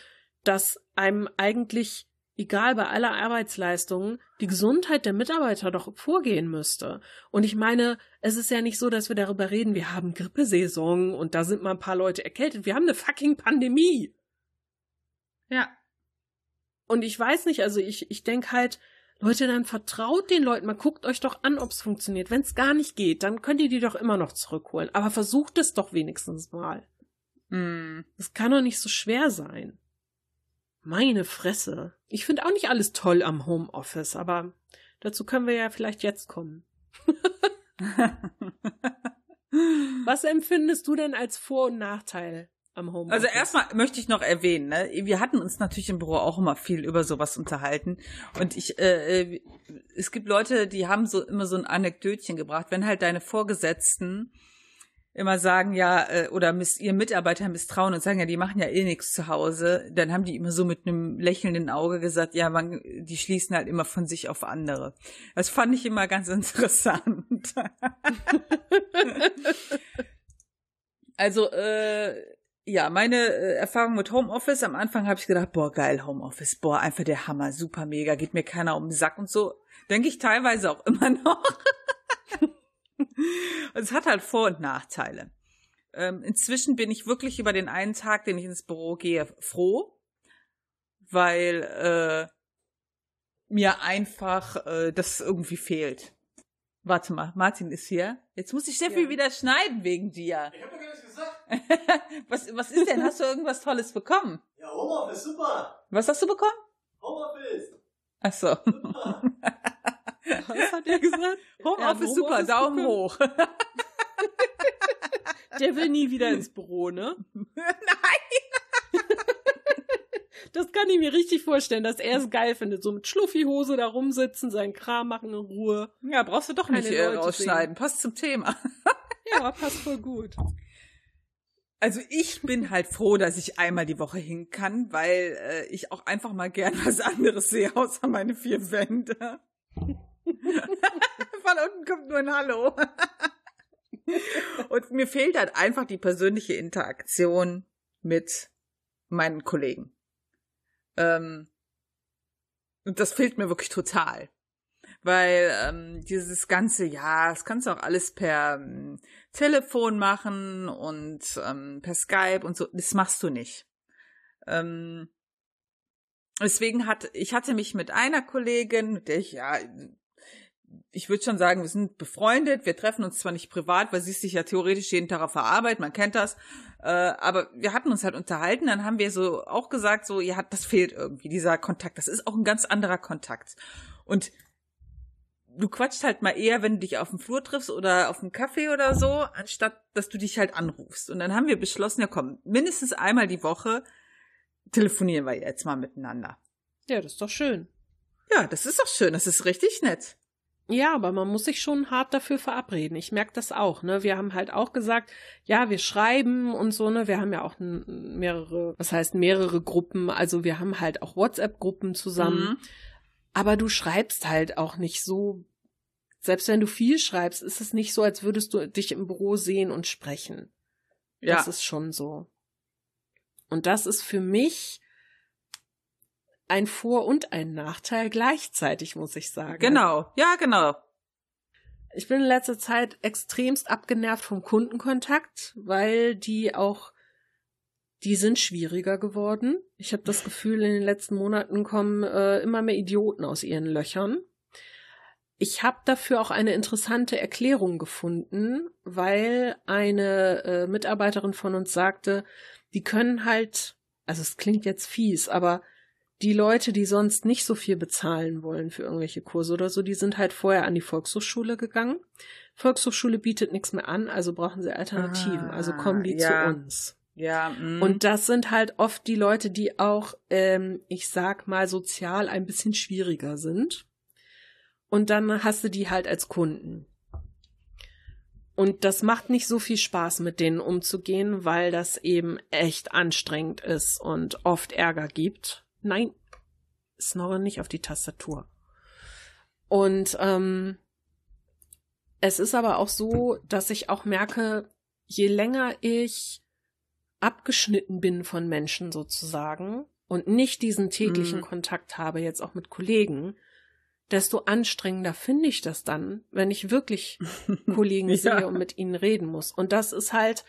dass einem eigentlich, egal bei aller Arbeitsleistung, die Gesundheit der Mitarbeiter doch vorgehen müsste. Und ich meine, es ist ja nicht so, dass wir darüber reden, wir haben Grippesaison und da sind mal ein paar Leute erkältet. Wir haben eine fucking Pandemie. Ja. Und ich weiß nicht, also ich, ich denke halt, Leute, dann vertraut den Leuten, mal guckt euch doch an, ob es funktioniert. Wenn es gar nicht geht, dann könnt ihr die doch immer noch zurückholen. Aber versucht es doch wenigstens mal. Mm. Das kann doch nicht so schwer sein. Meine Fresse. Ich finde auch nicht alles toll am Homeoffice, aber dazu können wir ja vielleicht jetzt kommen. <laughs> Was empfindest du denn als Vor- und Nachteil am Homeoffice? Also erstmal möchte ich noch erwähnen, ne, wir hatten uns natürlich im Büro auch immer viel über sowas unterhalten. Und ich, äh, äh, es gibt Leute, die haben so immer so ein Anekdötchen gebracht, wenn halt deine Vorgesetzten immer sagen, ja, äh, oder miss, ihr Mitarbeiter misstrauen und sagen, ja, die machen ja eh nichts zu Hause, dann haben die immer so mit einem lächelnden Auge gesagt, ja, man, die schließen halt immer von sich auf andere. Das fand ich immer ganz <laughs> interessant. also, äh, ja, meine äh, Erfahrung mit Homeoffice, am Anfang habe ich gedacht, boah, geil, Homeoffice, boah, einfach der Hammer, super mega, geht mir keiner um den Sack und so. Denke ich teilweise auch immer noch. <laughs> <laughs> Und es hat halt Vor- und Nachteile. Ähm, inzwischen bin ich wirklich über den einen Tag, den ich ins Büro gehe, froh, weil äh, mir einfach äh, das irgendwie fehlt. Warte mal, Martin ist hier. Jetzt muss ich Steffi Ja. wieder schneiden wegen dir. Ich hab ja gar nichts gesagt. <laughs> was, was ist denn? Hast du irgendwas Tolles bekommen? Ja, Homeoffice, super. Was hast du bekommen? Homeoffice. Ach so. <laughs> Was hat er gesagt? <laughs> Homeoffice Ja, super, Homeoffice Daumen bekommen. hoch. <laughs> Der will nie wieder ins Büro, ne? <laughs> Nein. Das kann ich mir richtig vorstellen, dass er es geil findet. So mit Schluffihose da rumsitzen, seinen Kram machen in Ruhe. Ja, brauchst du doch Keine nicht äh, Leute rausschneiden. Passt zum Thema. Ja, passt voll gut. Also ich bin halt froh, dass ich einmal die Woche hin kann, weil äh, ich auch einfach mal gern was anderes sehe, außer meine vier Wände. <laughs> Von unten kommt nur ein Hallo. <laughs> Und mir fehlt halt einfach die persönliche Interaktion mit meinen Kollegen. Ähm, und das fehlt mir wirklich total. Weil ähm, dieses ganze, ja, das kannst du auch alles per ähm, Telefon machen und ähm, per Skype und so, das machst du nicht. Ähm, deswegen hat, ich hatte mich mit einer Kollegin, mit der ich, ja, ich würde schon sagen, wir sind befreundet, wir treffen uns zwar nicht privat, weil sie ist sich ja theoretisch jeden Tag auf der Arbeit, man kennt das, äh, aber wir hatten uns halt unterhalten, dann haben wir so auch gesagt, so, ja, das fehlt irgendwie, dieser Kontakt, das ist auch ein ganz anderer Kontakt. Und du quatscht halt mal eher, wenn du dich auf dem Flur triffst oder auf dem Kaffee oder so, anstatt dass du dich halt anrufst. Und dann haben wir beschlossen, ja komm, mindestens einmal die Woche telefonieren wir jetzt mal miteinander. Ja, das ist doch schön. Ja, das ist doch schön, das ist richtig nett. Ja, aber man muss sich schon hart dafür verabreden. Ich merke das auch, ne? Wir haben halt auch gesagt, ja, wir schreiben und so, ne? Wir haben ja auch mehrere, was heißt mehrere Gruppen, also wir haben halt auch WhatsApp-Gruppen zusammen. Mhm. Aber du schreibst halt auch nicht so, selbst wenn du viel schreibst, ist es nicht so, als würdest du dich im Büro sehen und sprechen. Ja. Das ist schon so. Und das ist für mich ein Vor- und ein Nachteil gleichzeitig, muss ich sagen. Genau, ja, genau. Ich bin in letzter Zeit extremst abgenervt vom Kundenkontakt, weil die auch, die sind schwieriger geworden. Ich habe das Gefühl, in den letzten Monaten kommen äh, immer mehr Idioten aus ihren Löchern. Ich habe dafür auch eine interessante Erklärung gefunden, weil eine äh, Mitarbeiterin von uns sagte, die können halt, also es klingt jetzt fies, aber die Leute, die sonst nicht so viel bezahlen wollen für irgendwelche Kurse oder so, die sind halt vorher an die Volkshochschule gegangen. Volkshochschule bietet nichts mehr an, also brauchen sie Alternativen. Also ah, also kommen die ja. zu uns. Ja. Mh. Und das sind halt oft die Leute, die auch, ähm, ich sag mal, sozial ein bisschen schwieriger sind. Und dann hast du die halt als Kunden. Und das macht nicht so viel Spaß, mit denen umzugehen, weil das eben echt anstrengend ist und oft Ärger gibt. Nein, snorre nicht auf die Tastatur. Und ähm, es ist aber auch so, dass ich auch merke, je länger ich abgeschnitten bin von Menschen sozusagen und nicht diesen täglichen mhm. Kontakt habe, jetzt auch mit Kollegen, desto anstrengender finde ich das dann, wenn ich wirklich <laughs> Kollegen ja. sehe und mit ihnen reden muss. Und das ist halt,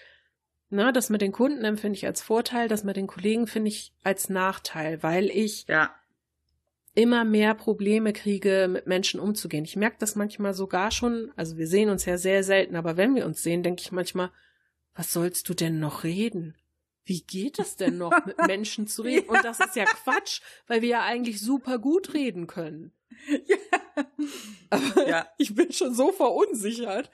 Ne, das mit den Kunden empfinde ich als Vorteil, das mit den Kollegen finde ich als Nachteil, weil ich ja. immer mehr Probleme kriege, mit Menschen umzugehen. Ich merke das manchmal sogar schon, also wir sehen uns ja sehr selten, aber wenn wir uns sehen, denke ich manchmal, was sollst du denn noch reden? Wie geht es denn noch, <laughs> mit Menschen zu reden? Und das ist ja Quatsch, weil wir ja eigentlich super gut reden können. Ja. Aber ja. <laughs> ich bin schon so verunsichert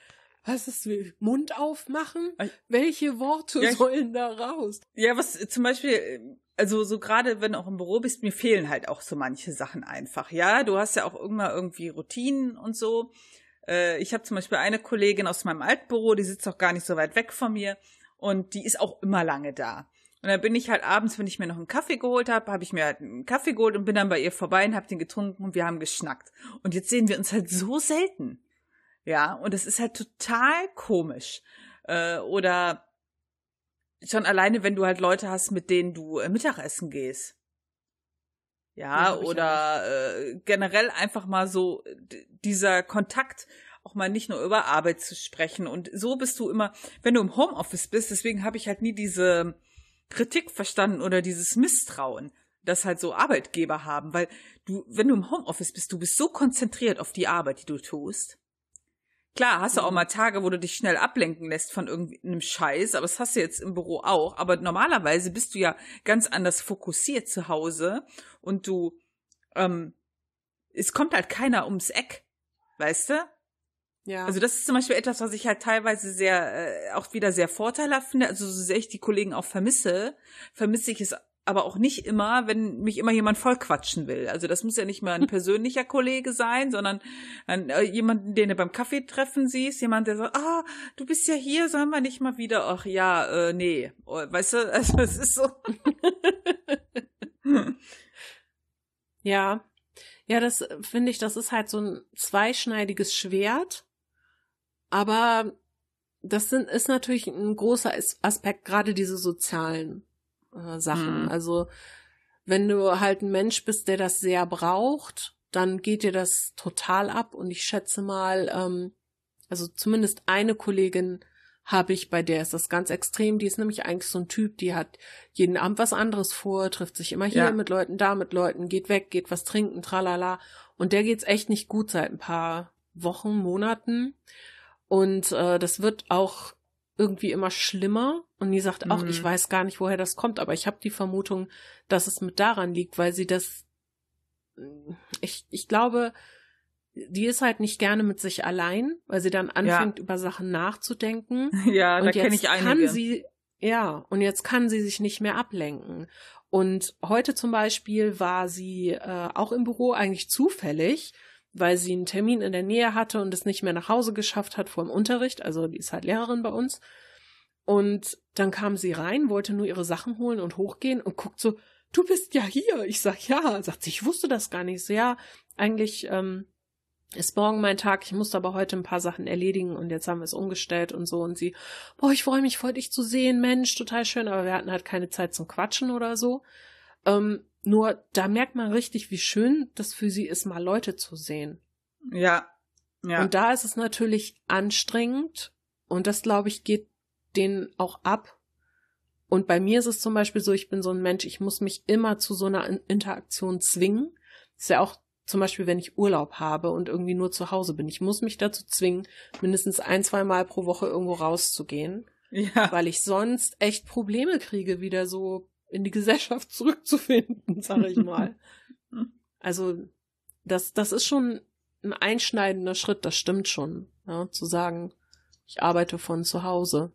was ist Mund aufmachen? Welche Worte ja, sollen da raus? Ja, was zum Beispiel, also so gerade wenn du auch im Büro bist, mir fehlen halt auch so manche Sachen einfach. Ja, du hast ja auch irgendwann irgendwie Routinen und so. Äh, ich habe zum Beispiel eine Kollegin aus meinem Altbüro, die sitzt auch gar nicht so weit weg von mir und die ist auch immer lange da. Und dann bin ich halt abends, wenn ich mir noch einen Kaffee geholt habe, habe ich mir halt einen Kaffee geholt und bin dann bei ihr vorbei und habe den getrunken und wir haben geschnackt. Und jetzt sehen wir uns halt so selten. Ja, und das ist halt total komisch. Äh, oder schon alleine, wenn du halt Leute hast, mit denen du äh, Mittagessen gehst. Ja, ja oder äh, generell einfach mal so dieser Kontakt, auch mal nicht nur über Arbeit zu sprechen. Und so bist du immer, wenn du im Homeoffice bist, deswegen habe ich halt nie diese Kritik verstanden oder dieses Misstrauen, das halt so Arbeitgeber haben, weil du, wenn du im Homeoffice bist, du bist so konzentriert auf die Arbeit, die du tust. Klar, hast du auch mhm. mal Tage, wo du dich schnell ablenken lässt von irgendeinem Scheiß, aber das hast du jetzt im Büro auch. Aber normalerweise bist du ja ganz anders fokussiert zu Hause und du, ähm, es kommt halt keiner ums Eck, weißt du? Ja. Also das ist zum Beispiel etwas, was ich halt teilweise sehr, äh, auch wieder sehr vorteilhaft finde. Also so sehr ich die Kollegen auch vermisse, vermisse ich es aber auch nicht immer, wenn mich immer jemand vollquatschen will. Also das muss ja nicht mal ein <laughs> persönlicher Kollege sein, sondern ein, äh, jemanden, den du beim Kaffeetreffen siehst, jemand, der sagt, ah, du bist ja hier, sollen wir nicht mal wieder? Ach ja, äh, nee, oh, weißt du, <laughs> also es ist so. <laughs> ja, ja, das finde ich, das ist halt so ein zweischneidiges Schwert, aber das sind, ist natürlich ein großer Aspekt, gerade diese sozialen äh, Sachen. Mhm. Also wenn du halt ein Mensch bist, der das sehr braucht, dann geht dir das total ab. Und ich schätze mal, ähm, also zumindest eine Kollegin habe ich, bei der ist das ganz extrem. Die ist nämlich eigentlich so ein Typ, die hat jeden Abend was anderes vor, trifft sich immer hier ja. mit Leuten, da mit Leuten, geht weg, geht was trinken, tralala. Und der geht's echt nicht gut seit ein paar Wochen, Monaten. Und äh, das wird auch irgendwie immer schlimmer. Und die sagt auch, mhm. ich weiß gar nicht, woher das kommt, aber ich habe die Vermutung, dass es mit daran liegt, weil sie das. Ich, ich glaube, die ist halt nicht gerne mit sich allein, weil sie dann anfängt, über Sachen nachzudenken. <laughs> Ja, da und kenne jetzt ich einige. kann sie, ja, und jetzt kann sie sich nicht mehr ablenken. Und heute zum Beispiel war sie äh, auch im Büro eigentlich zufällig, weil sie einen Termin in der Nähe hatte und es nicht mehr nach Hause geschafft hat vor dem Unterricht. Also die ist halt Lehrerin bei uns. Und dann kam sie rein, wollte nur ihre Sachen holen und hochgehen und guckt so, du bist ja hier. Ich sag ja. Sagt sie, ich wusste das gar nicht. So, ja, eigentlich ähm, ist morgen mein Tag. Ich musste aber heute ein paar Sachen erledigen und jetzt haben wir es umgestellt und so. Und sie, boah, ich freue mich voll, dich zu sehen. Mensch, total schön. Aber wir hatten halt keine Zeit zum Quatschen oder so. Ähm, nur da merkt man richtig, wie schön das für sie ist, mal Leute zu sehen. Ja. Ja. Und da ist es natürlich anstrengend und das, glaube ich, geht denen auch ab. Und bei mir ist es zum Beispiel so, ich bin so ein Mensch, ich muss mich immer zu so einer In- Interaktion zwingen. Das ist ja auch zum Beispiel, wenn ich Urlaub habe und irgendwie nur zu Hause bin. Ich muss mich dazu zwingen, mindestens ein, zwei Mal pro Woche irgendwo rauszugehen, ja. weil ich sonst echt Probleme kriege, wieder so in die Gesellschaft zurückzufinden, sage ich mal. <laughs> Also das, das ist schon ein einschneidender Schritt, das stimmt schon, ja, zu sagen, ich arbeite von zu Hause.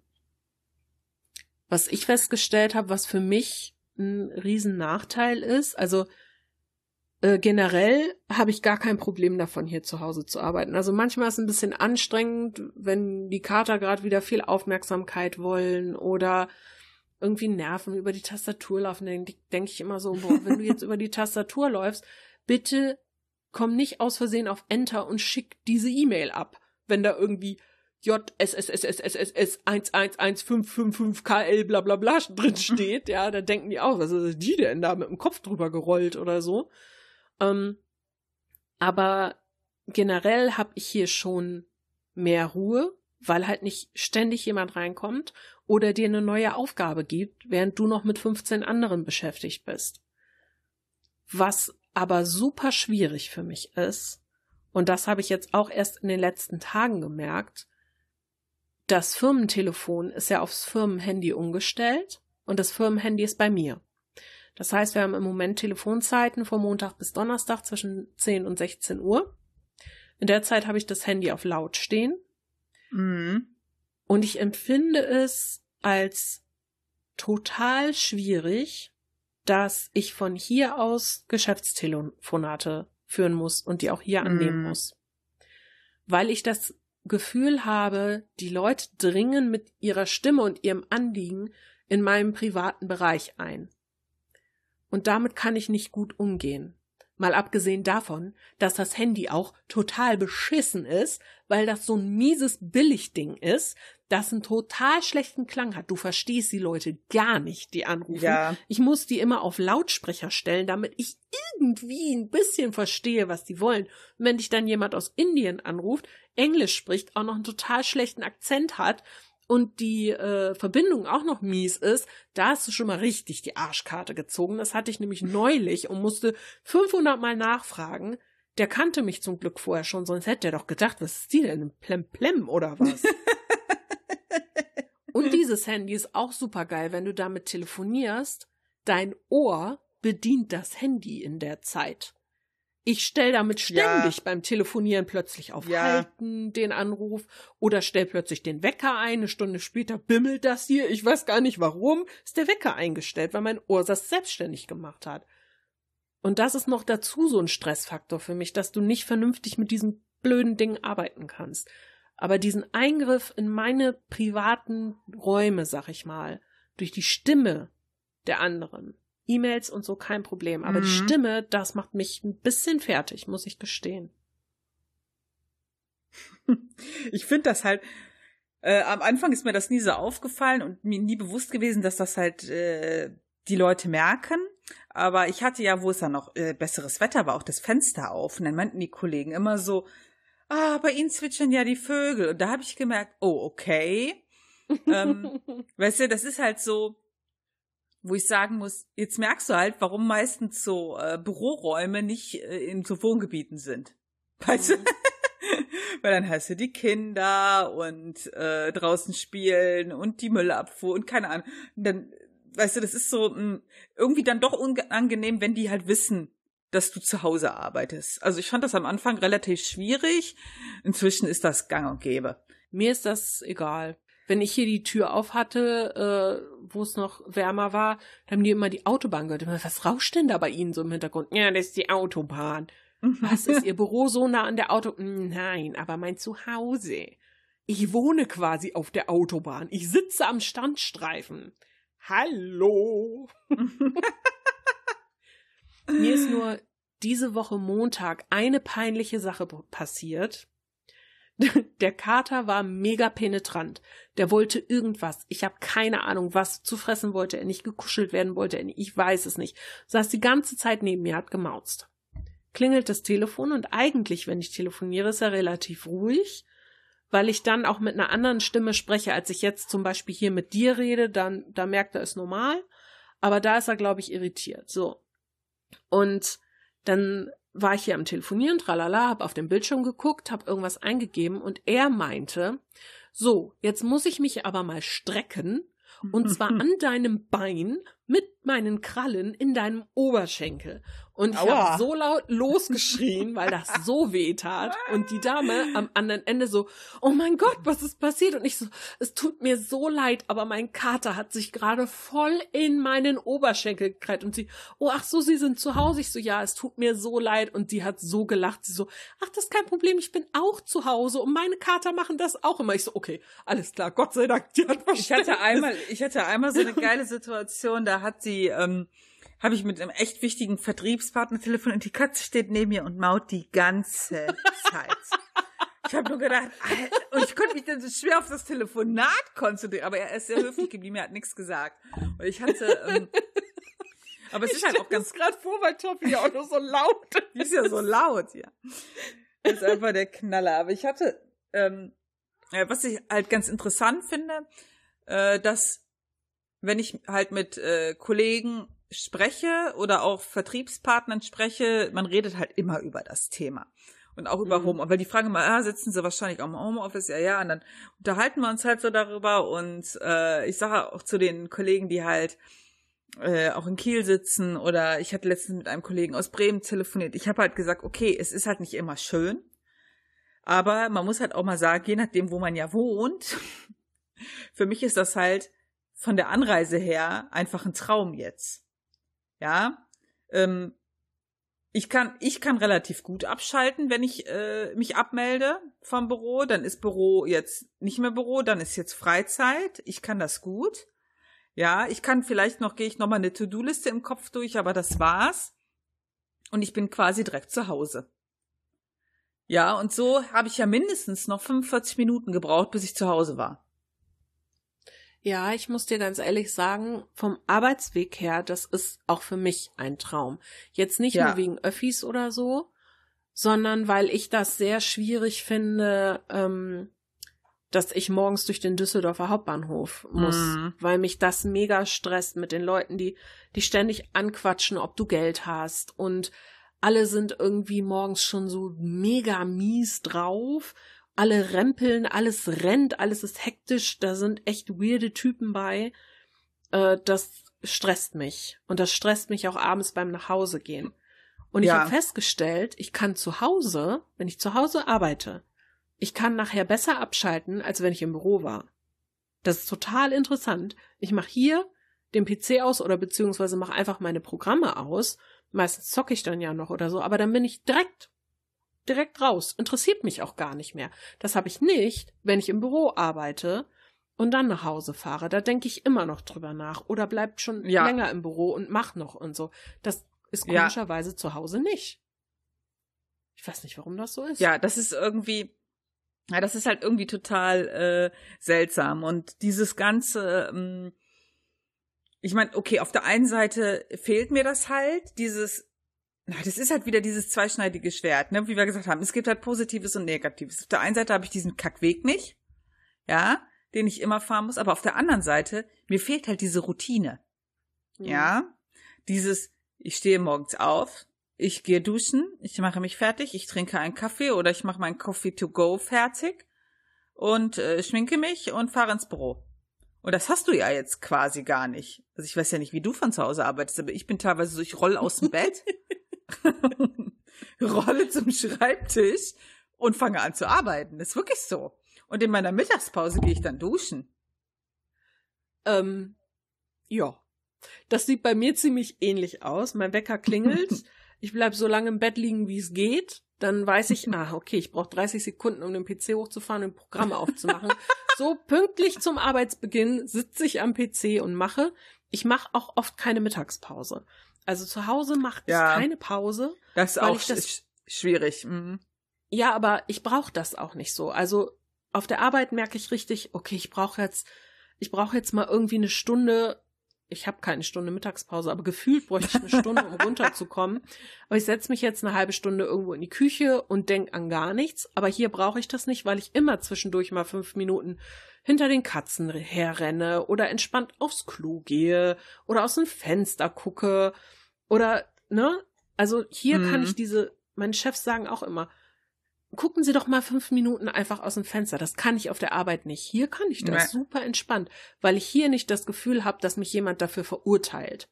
Was ich festgestellt habe, was für mich ein riesen Nachteil ist, also äh, generell habe ich gar kein Problem davon, hier zu Hause zu arbeiten. Also manchmal ist es ein bisschen anstrengend, wenn die Kater gerade wieder viel Aufmerksamkeit wollen oder irgendwie Nerven über die Tastatur laufen, dann denke ich immer so, boah, wenn du jetzt <laughs> über die Tastatur läufst, bitte komm nicht aus Versehen auf Enter und schick diese E-Mail ab, wenn da irgendwie JSSSSSSS 111555KL bla bla bla drin <laughs> steht, ja, da denken die auch, was ist die denn da mit dem Kopf drüber gerollt oder so. Ähm, aber generell habe ich hier schon mehr Ruhe, weil halt nicht ständig jemand reinkommt oder dir eine neue Aufgabe gibt, während du noch mit 15 anderen beschäftigt bist. Was aber super schwierig für mich ist, und das habe ich jetzt auch erst in den letzten Tagen gemerkt, das Firmentelefon ist ja aufs Firmenhandy umgestellt und das Firmenhandy ist bei mir. Das heißt, wir haben im Moment Telefonzeiten von Montag bis Donnerstag zwischen 10 und 16 Uhr. In der Zeit habe ich das Handy auf laut stehen Mhm. und ich empfinde es als total schwierig, dass ich von hier aus Geschäftstelefonate führen muss und die auch hier annehmen Mhm. muss. Weil ich das Gefühl habe, die Leute dringen mit ihrer Stimme und ihrem Anliegen in meinem privaten Bereich ein. Und damit kann ich nicht gut umgehen. Mal abgesehen davon, dass das Handy auch total beschissen ist, weil das so ein mieses Billigding ist, das einen total schlechten Klang hat. Du verstehst die Leute gar nicht, die anrufen. Ja. Ich muss die immer auf Lautsprecher stellen, damit ich irgendwie ein bisschen verstehe, was die wollen. Und wenn dich dann jemand aus Indien anruft, Englisch spricht, auch noch einen total schlechten Akzent hat und die äh, Verbindung auch noch mies ist, da hast du schon mal richtig die Arschkarte gezogen. Das hatte ich nämlich neulich und musste 500 Mal nachfragen. Der kannte mich zum Glück vorher schon, sonst hätte er doch gedacht, was ist die denn, ein Plemplem oder was? <laughs> und dieses Handy ist auch super geil, wenn du damit telefonierst. Dein Ohr bedient das Handy in der Zeit. Ich stelle damit ständig beim Telefonieren plötzlich auf Ja. Halten den Anruf oder stell plötzlich den Wecker ein. Eine Stunde später bimmelt das hier. Ich weiß gar nicht warum. Ist der Wecker eingestellt, weil mein Ohr das selbstständig gemacht hat. Und das ist noch dazu so ein Stressfaktor für mich, dass du nicht vernünftig mit diesen blöden Dingen arbeiten kannst. Aber diesen Eingriff in meine privaten Räume, sag ich mal, durch die Stimme der anderen, E-Mails und so kein Problem. Aber die Mhm. Stimme, das macht mich ein bisschen fertig, muss ich gestehen. <laughs> Ich finde das halt, äh, am Anfang ist mir das nie so aufgefallen und mir nie bewusst gewesen, dass das halt äh, die Leute merken. Aber ich hatte ja, wo es dann noch äh, besseres Wetter war, auch das Fenster auf. Und dann meinten die Kollegen immer so, ah, bei ihnen zwitschern ja die Vögel. Und da habe ich gemerkt, oh, okay. ähm, <laughs> weißt du, das ist halt so, wo ich sagen muss, jetzt merkst du halt, warum meistens so äh, Büroräume nicht äh, in so Wohngebieten sind. <laughs> Weißt du? <laughs> Weil dann hast du die Kinder und äh, draußen spielen und die Müllabfuhr und keine Ahnung. Und dann, weißt du, das ist so mh, irgendwie dann doch unangenehm, wenn die halt wissen, dass du zu Hause arbeitest. Also ich fand das am Anfang relativ schwierig. Inzwischen ist das gang und gäbe. Mir ist das egal. Wenn ich hier die Tür auf hatte, äh, wo es noch wärmer war, haben die immer die Autobahn gehört. Immer, was rauscht denn da bei Ihnen so im Hintergrund? Ja, das ist die Autobahn. Was ist Ihr <laughs> Büro so nah an der Auto? Nein, aber mein Zuhause. Ich wohne quasi auf der Autobahn. Ich sitze am Standstreifen. Hallo. <laughs> Mir ist nur diese Woche Montag eine peinliche Sache passiert. <laughs> Der Kater war mega penetrant. Der wollte irgendwas. Ich habe keine Ahnung, was zu fressen wollte er nicht, gekuschelt werden wollte er nicht. Ich weiß es nicht. Saß die ganze Zeit neben mir, hat gemauzt. Klingelt das Telefon und eigentlich, wenn ich telefoniere, ist er relativ ruhig, weil ich dann auch mit einer anderen Stimme spreche, als ich jetzt zum Beispiel hier mit dir rede, dann, da merkt er es normal. Aber da ist er, glaube ich, irritiert. So. Und dann war ich hier am Telefonieren, tralala, hab auf dem Bildschirm geguckt, hab irgendwas eingegeben und er meinte, so, jetzt muss ich mich aber mal strecken und <laughs> zwar an deinem Bein mit meinen Krallen in deinem Oberschenkel. Und ich habe so laut losgeschrien, weil das so weh tat. Und die Dame am anderen Ende so, oh mein Gott, was ist passiert? Und ich so, es tut mir so leid, aber mein Kater hat sich gerade voll in meinen Oberschenkel gekrallt. Und sie, oh ach so, Sie sind zu Hause. Ich so, ja, es tut mir so leid. Und die hat so gelacht. Sie so, ach, das ist kein Problem, ich bin auch zu Hause. Und meine Kater machen das auch immer. Ich so, okay, alles klar, Gott sei Dank, die hat Ich hatte einmal, ich hatte einmal so eine geile Situation, da hat sie, ähm, habe ich mit einem echt wichtigen Vertriebspartner telefoniert und die Katze steht neben mir und maut die ganze Zeit. Ich habe nur gedacht, Alter, und ich konnte mich dann so schwer auf das Telefonat konzentrieren, aber er ist sehr höflich geblieben, er hat nichts gesagt. Und ich hatte, ähm, aber es ich ist halt auch ganz gerade vor, weil Toppi ja auch nur so laut <laughs> Die ist ja so laut, ja. Das ist einfach der Knaller. Aber ich hatte, ähm, was ich halt ganz interessant finde, äh, dass wenn ich halt mit äh, Kollegen spreche oder auch Vertriebspartnern spreche, man redet halt immer über das Thema. Und auch über Mhm. Home, weil die fragen immer, ah, sitzen sie wahrscheinlich auch im Homeoffice? Ja, ja, und dann unterhalten wir uns halt so darüber und äh, ich sage auch zu den Kollegen, die halt äh, auch in Kiel sitzen oder ich hatte letztens mit einem Kollegen aus Bremen telefoniert. Ich habe halt gesagt, okay, es ist halt nicht immer schön, aber man muss halt auch mal sagen, je nachdem, wo man ja wohnt, <laughs> für mich ist das halt von der Anreise her einfach ein Traum jetzt. Ja, ähm, ich kann, ich kann relativ gut abschalten, wenn ich äh, mich abmelde vom Büro. Dann ist Büro jetzt nicht mehr Büro, dann ist jetzt Freizeit. Ich kann das gut. Ja, ich kann vielleicht noch, gehe ich noch mal eine To-Do-Liste im Kopf durch, aber das war's. Und ich bin quasi direkt zu Hause. Ja, und so habe ich ja mindestens noch 45 Minuten gebraucht, bis ich zu Hause war. Ja, ich muss dir ganz ehrlich sagen, vom Arbeitsweg her, das ist auch für mich ein Traum. Jetzt nicht Ja. nur wegen Öffis oder so, sondern weil ich das sehr schwierig finde, ähm, dass ich morgens durch den Düsseldorfer Hauptbahnhof muss, Mhm. weil mich das mega stresst mit den Leuten, die, die ständig anquatschen, ob du Geld hast und alle sind irgendwie morgens schon so mega mies drauf. Alle rempeln, alles rennt, alles ist hektisch, da sind echt weirde Typen bei. Äh, das stresst mich. Und das stresst mich auch abends beim Nachhausegehen. Und ich Ja. habe festgestellt, ich kann zu Hause, wenn ich zu Hause arbeite, ich kann nachher besser abschalten, als wenn ich im Büro war. Das ist total interessant. Ich mache hier den PC aus oder beziehungsweise mache einfach meine Programme aus. Meistens zocke ich dann ja noch oder so, aber dann bin ich direkt direkt raus. Interessiert mich auch gar nicht mehr. Das habe ich nicht, wenn ich im Büro arbeite und dann nach Hause fahre. Da denke ich immer noch drüber nach oder bleibt schon Ja. länger im Büro und mach noch und so. Das ist Ja. komischerweise zu Hause nicht. Ich weiß nicht, warum das so ist. Ja, das ist irgendwie, ja, das ist halt irgendwie total äh, seltsam. Und dieses ganze, ähm, ich meine, okay, auf der einen Seite fehlt mir das halt, dieses, na, das ist halt wieder dieses zweischneidige Schwert, ne, wie wir gesagt haben. Es gibt halt Positives und Negatives. Auf der einen Seite habe ich diesen Kackweg nicht, ja, den ich immer fahren muss, aber auf der anderen Seite, mir fehlt halt diese Routine. Mhm. Ja, dieses, ich stehe morgens auf, ich gehe duschen, ich mache mich fertig, ich trinke einen Kaffee oder ich mache meinen Coffee to go fertig und äh, schminke mich und fahre ins Büro. Und das hast du ja jetzt quasi gar nicht. Also ich weiß ja nicht, wie du von zu Hause arbeitest, aber ich bin teilweise so, ich roll aus dem Bett, <laughs> <laughs> rolle zum Schreibtisch und fange an zu arbeiten. Das ist wirklich so. Und in meiner Mittagspause gehe ich dann duschen. Ähm, ja. Das sieht bei mir ziemlich ähnlich aus. Mein Wecker klingelt. <laughs> ich bleib so lange im Bett liegen, wie es geht. Dann weiß ich, ah, okay, ich brauche 30 Sekunden, um den PC hochzufahren und Programme aufzumachen. so pünktlich zum Arbeitsbeginn sitze ich am PC und mache. Ich mache auch oft keine Mittagspause. Also zu Hause ich Ja. keine Pause. Das ist auch das- sch- schwierig. Mhm. Ja, aber ich brauche das auch nicht so. Also auf der Arbeit merke ich richtig, okay, ich brauche jetzt, ich brauche jetzt mal irgendwie eine Stunde. Ich habe keine Stunde Mittagspause, aber gefühlt bräuchte ich eine Stunde, um <laughs> runterzukommen. Aber ich setze mich jetzt eine halbe Stunde irgendwo in die Küche und denk an gar nichts. Aber hier brauche ich das nicht, weil ich immer zwischendurch mal fünf Minuten hinter den Katzen herrenne oder entspannt aufs Klo gehe oder aus dem Fenster gucke oder, ne? Also hier kann Mhm. ich diese, meine Chefs sagen auch immer, gucken Sie doch mal fünf Minuten einfach aus dem Fenster. Das kann ich auf der Arbeit nicht. Hier kann ich das Nee. super entspannt, weil ich hier nicht das Gefühl habe, dass mich jemand dafür verurteilt.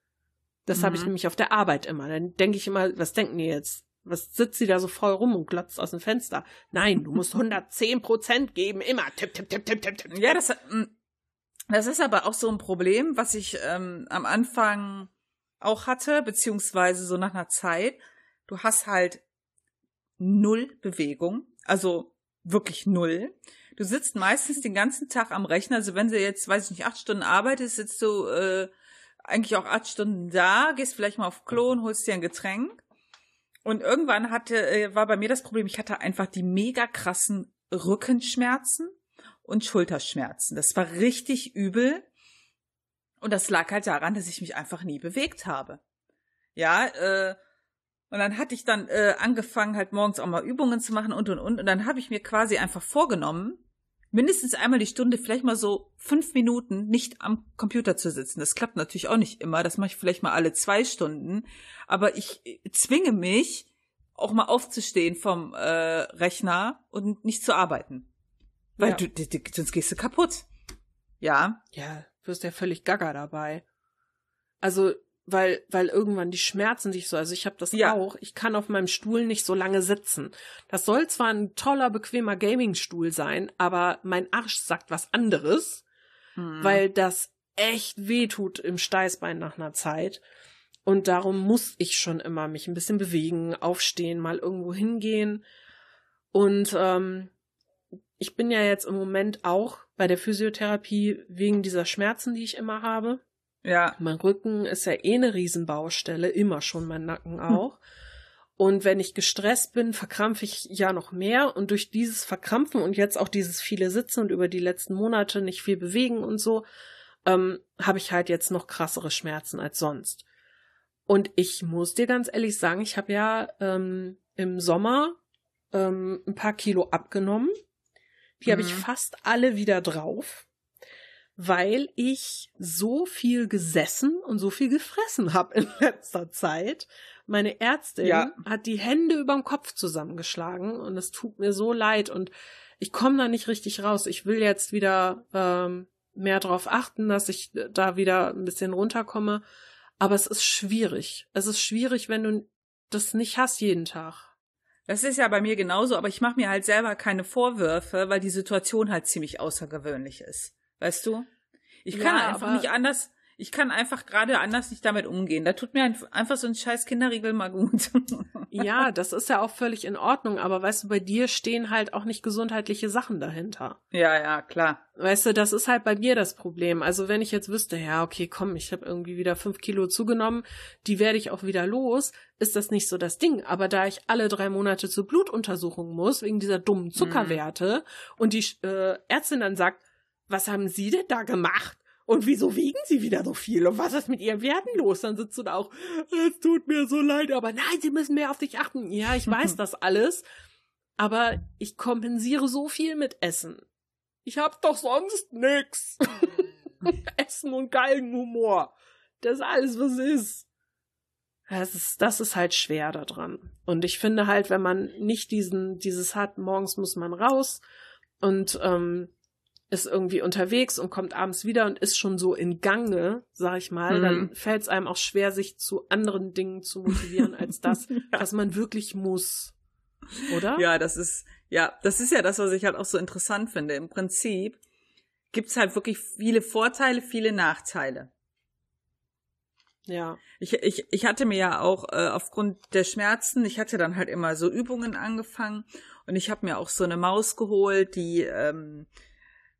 Das habe ich Mhm. nämlich auf der Arbeit immer. Dann denke ich immer, was denken die jetzt? Was sitzt sie da so voll rum und glotzt aus dem Fenster? Nein, du musst 110 Prozent geben, immer. Tipp, tipp, tipp, tipp, tipp, tipp. Ja, das, mm, das ist aber auch so ein Problem, was ich ähm, am Anfang auch hatte, beziehungsweise so nach einer Zeit. Du hast halt null Bewegung, also wirklich null. Du sitzt meistens den ganzen Tag am Rechner. Also wenn du jetzt, weiß ich nicht, acht Stunden arbeitest, sitzt du äh, eigentlich auch acht Stunden da, gehst vielleicht mal auf Klo und holst dir ein Getränk. Und irgendwann hatte, äh, war bei mir das Problem, ich hatte einfach die mega krassen Rückenschmerzen und Schulterschmerzen. Das war richtig übel. Und das lag halt daran, dass ich mich einfach nie bewegt habe. Ja, äh, und dann hatte ich dann äh, angefangen, halt morgens auch mal Übungen zu machen und und und. Und dann habe ich mir quasi einfach vorgenommen, mindestens einmal die Stunde, vielleicht mal so fünf Minuten nicht am Computer zu sitzen. Das klappt natürlich auch nicht immer. Das mache ich vielleicht mal alle zwei Stunden. Aber ich äh, zwinge mich, auch mal aufzustehen vom äh, Rechner und nicht zu arbeiten. Weil Ja. du, du, du, sonst gehst du kaputt. Ja. Ja, wirst ja völlig gaga dabei. Also, weil, weil irgendwann die Schmerzen dich so, also ich habe das Ja. auch, ich kann auf meinem Stuhl nicht so lange sitzen. Das soll zwar ein toller, bequemer Gaming-Stuhl sein, aber mein Arsch sagt was anderes, Hm. weil das echt weh tut im Steißbein nach einer Zeit. Und darum muss ich schon immer mich ein bisschen bewegen, aufstehen, mal irgendwo hingehen. Und ähm, ich bin ja jetzt im Moment auch bei der Physiotherapie wegen dieser Schmerzen, die ich immer habe. ja. Mein Rücken ist ja eh eine Riesenbaustelle, immer schon mein Nacken auch. Und wenn ich gestresst bin, verkrampfe ich ja noch mehr. Und durch dieses Verkrampfen und jetzt auch dieses viele Sitzen und über die letzten Monate nicht viel bewegen und so, ähm, habe ich halt jetzt noch krassere Schmerzen als sonst. Und ich muss dir ganz ehrlich sagen, ich habe ja ähm, im Sommer ähm, ein paar Kilo abgenommen. Die habe ich Mhm. fast alle wieder drauf, weil ich so viel gesessen und so viel gefressen habe in <laughs> letzter Zeit. Meine Ärztin Ja. hat die Hände überm Kopf zusammengeschlagen und es tut mir so leid und ich komme da nicht richtig raus. Ich will jetzt wieder ähm, mehr darauf achten, dass ich da wieder ein bisschen runterkomme. Aber es ist schwierig. Es ist schwierig, wenn du das nicht hast jeden Tag. Das ist ja bei mir genauso, aber ich mache mir halt selber keine Vorwürfe, weil die Situation halt ziemlich außergewöhnlich ist. Weißt du? Ich kann Ja, einfach nicht anders, ich kann einfach gerade anders nicht damit umgehen. Da tut mir ein- einfach so ein scheiß Kinderriegel mal gut. <laughs> Ja, das ist ja auch völlig in Ordnung, aber weißt du, bei dir stehen halt auch nicht gesundheitliche Sachen dahinter. ja, ja, klar. Weißt du, das ist halt bei mir das Problem. Also wenn ich jetzt wüsste, ja, okay, komm, ich habe irgendwie wieder fünf Kilo zugenommen, die werde ich auch wieder los, ist das nicht so das Ding. Aber da ich alle drei Monate zur Blutuntersuchung muss, wegen dieser dummen Zuckerwerte, und die äh, Ärztin dann sagt, was haben Sie denn da gemacht? Und wieso wiegen Sie wieder so viel? Und was ist mit Ihren Werten los? Dann sitzt du da auch, es tut mir so leid, aber nein, Sie müssen mehr auf dich achten. Ja, ich weiß <laughs> das alles, aber ich kompensiere so viel mit Essen. Ich hab doch sonst nix. <laughs> Essen und Galgenhumor. Das ist alles, was ist. Das ist, das ist halt schwer da dran. Und ich finde halt, wenn man nicht diesen, dieses hat, morgens muss man raus und ähm, ist irgendwie unterwegs und kommt abends wieder und ist schon so in Gange, sag ich mal, Mhm. dann fällt es einem auch schwer, sich zu anderen Dingen zu motivieren als das, <laughs> was man wirklich muss. Oder? Ja, das ist, ja, das ist ja das, was ich halt auch so interessant finde. Im Prinzip gibt's halt wirklich viele Vorteile, viele Nachteile. Ja. Ich, ich, ich hatte mir ja auch äh, aufgrund der Schmerzen, ich hatte dann halt immer so Übungen angefangen und ich habe mir auch so eine Maus geholt, die ähm,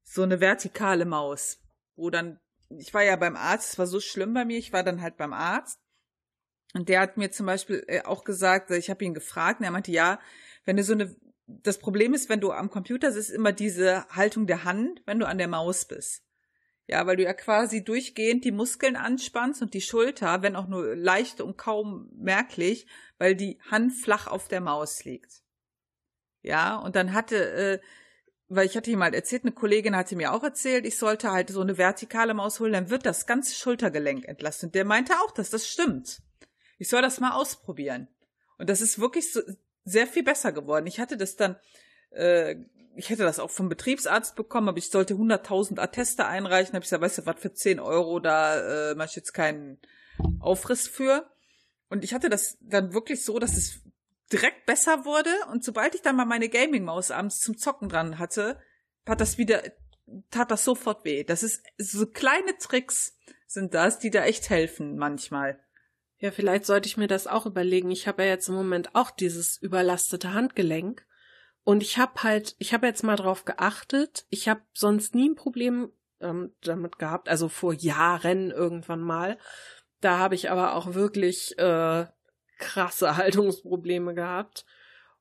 so eine vertikale Maus, wo dann, ich war ja beim Arzt, es war so schlimm bei mir, ich war dann halt beim Arzt und der hat mir zum Beispiel äh, auch gesagt, ich habe ihn gefragt und er meinte, ja, wenn du so eine, das Problem ist, wenn du am Computer sitzt, immer diese Haltung der Hand, wenn du an der Maus bist. Ja, weil du ja quasi durchgehend die Muskeln anspannst und die Schulter, wenn auch nur leicht und kaum merklich, weil die Hand flach auf der Maus liegt. Ja, und dann hatte, äh, weil ich hatte ihm halt erzählt, eine Kollegin hatte mir auch erzählt, ich sollte halt so eine vertikale Maus holen, dann wird das ganze Schultergelenk entlastet. Der meinte auch, dass das stimmt. Ich soll das mal ausprobieren. Und das ist wirklich so, sehr viel besser geworden. Ich hatte das dann, äh, ich hätte das auch vom Betriebsarzt bekommen, aber ich sollte 100.000 Atteste einreichen. Habe ich gesagt, weißt du, was für 10 Euro, da äh, mache ich jetzt keinen Aufriss für. Und ich hatte das dann wirklich so, dass es direkt besser wurde. Und sobald ich dann mal meine Gaming-Maus abends zum Zocken dran hatte, hat das wieder, tat das sofort weh. Das ist so kleine Tricks sind das, die da echt helfen manchmal. Ja, vielleicht sollte ich mir das auch überlegen. Ich habe ja jetzt im Moment auch dieses überlastete Handgelenk. Und ich habe halt, ich habe jetzt mal drauf geachtet. Ich habe sonst nie ein Problem ähm, damit gehabt, also vor Jahren irgendwann mal. Da habe ich aber auch wirklich äh, krasse Haltungsprobleme gehabt.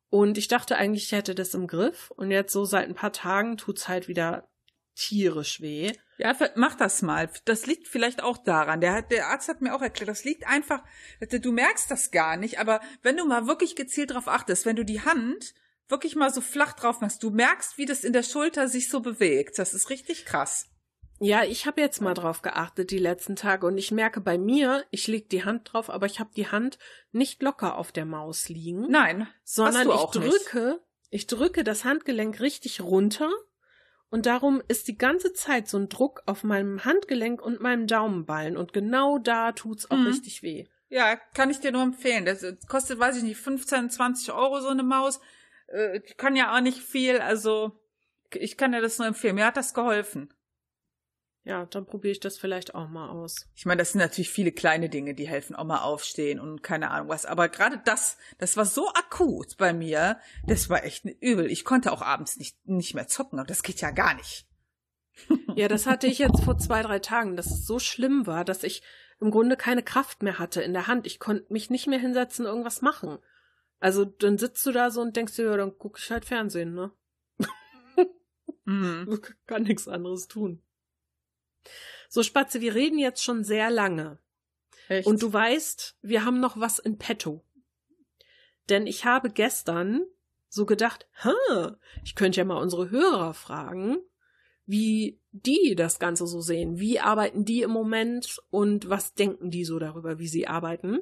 Und ich dachte eigentlich, ich hätte das im Griff. Und jetzt so seit ein paar Tagen tut's halt wieder tierisch weh. Ja, mach das mal. Das liegt vielleicht auch daran. Der, hat, der Arzt hat mir auch erklärt, das liegt einfach, du merkst das gar nicht, aber wenn du mal wirklich gezielt drauf achtest, wenn du die Hand wirklich mal so flach drauf machst, du merkst, wie das in der Schulter sich so bewegt. Das ist richtig krass. Ja, ich habe jetzt mal drauf geachtet die letzten Tage und ich merke bei mir, ich leg die Hand drauf, aber ich habe die Hand nicht locker auf der Maus liegen, Nein, sondern du ich auch nicht. drücke, ich drücke das Handgelenk richtig runter und darum ist die ganze Zeit so ein Druck auf meinem Handgelenk und meinem Daumenballen und genau da tut's auch Mhm. richtig weh. Ja, kann ich dir nur empfehlen. Das kostet, weiß ich nicht, 15, 20 Euro so eine Maus. Äh, kann ja auch nicht viel, also ich kann dir das nur empfehlen. Mir hat das geholfen. Ja, dann probiere ich das vielleicht auch mal aus. Ich meine, das sind natürlich viele kleine Dinge, die helfen, auch mal aufstehen und keine Ahnung was. Aber gerade das, das war so akut bei mir, das war echt übel. Ich konnte auch abends nicht, nicht mehr zocken und das geht ja gar nicht. <laughs> Ja, das hatte ich jetzt vor zwei, drei Tagen, dass es so schlimm war, dass ich im Grunde keine Kraft mehr hatte in der Hand. Ich konnte mich nicht mehr hinsetzen, irgendwas machen. Also dann sitzt du da so und denkst dir, ja, dann guck ich halt Fernsehen, ne? Mhm. <laughs> Kann nichts anderes tun. So, Spatze, wir reden jetzt schon sehr lange. Echt? Und du weißt, wir haben noch was in petto. Denn ich habe gestern so gedacht, ha, ich könnte ja mal unsere Hörer fragen, wie die das Ganze so sehen. Wie arbeiten die im Moment und was denken die so darüber, wie sie arbeiten?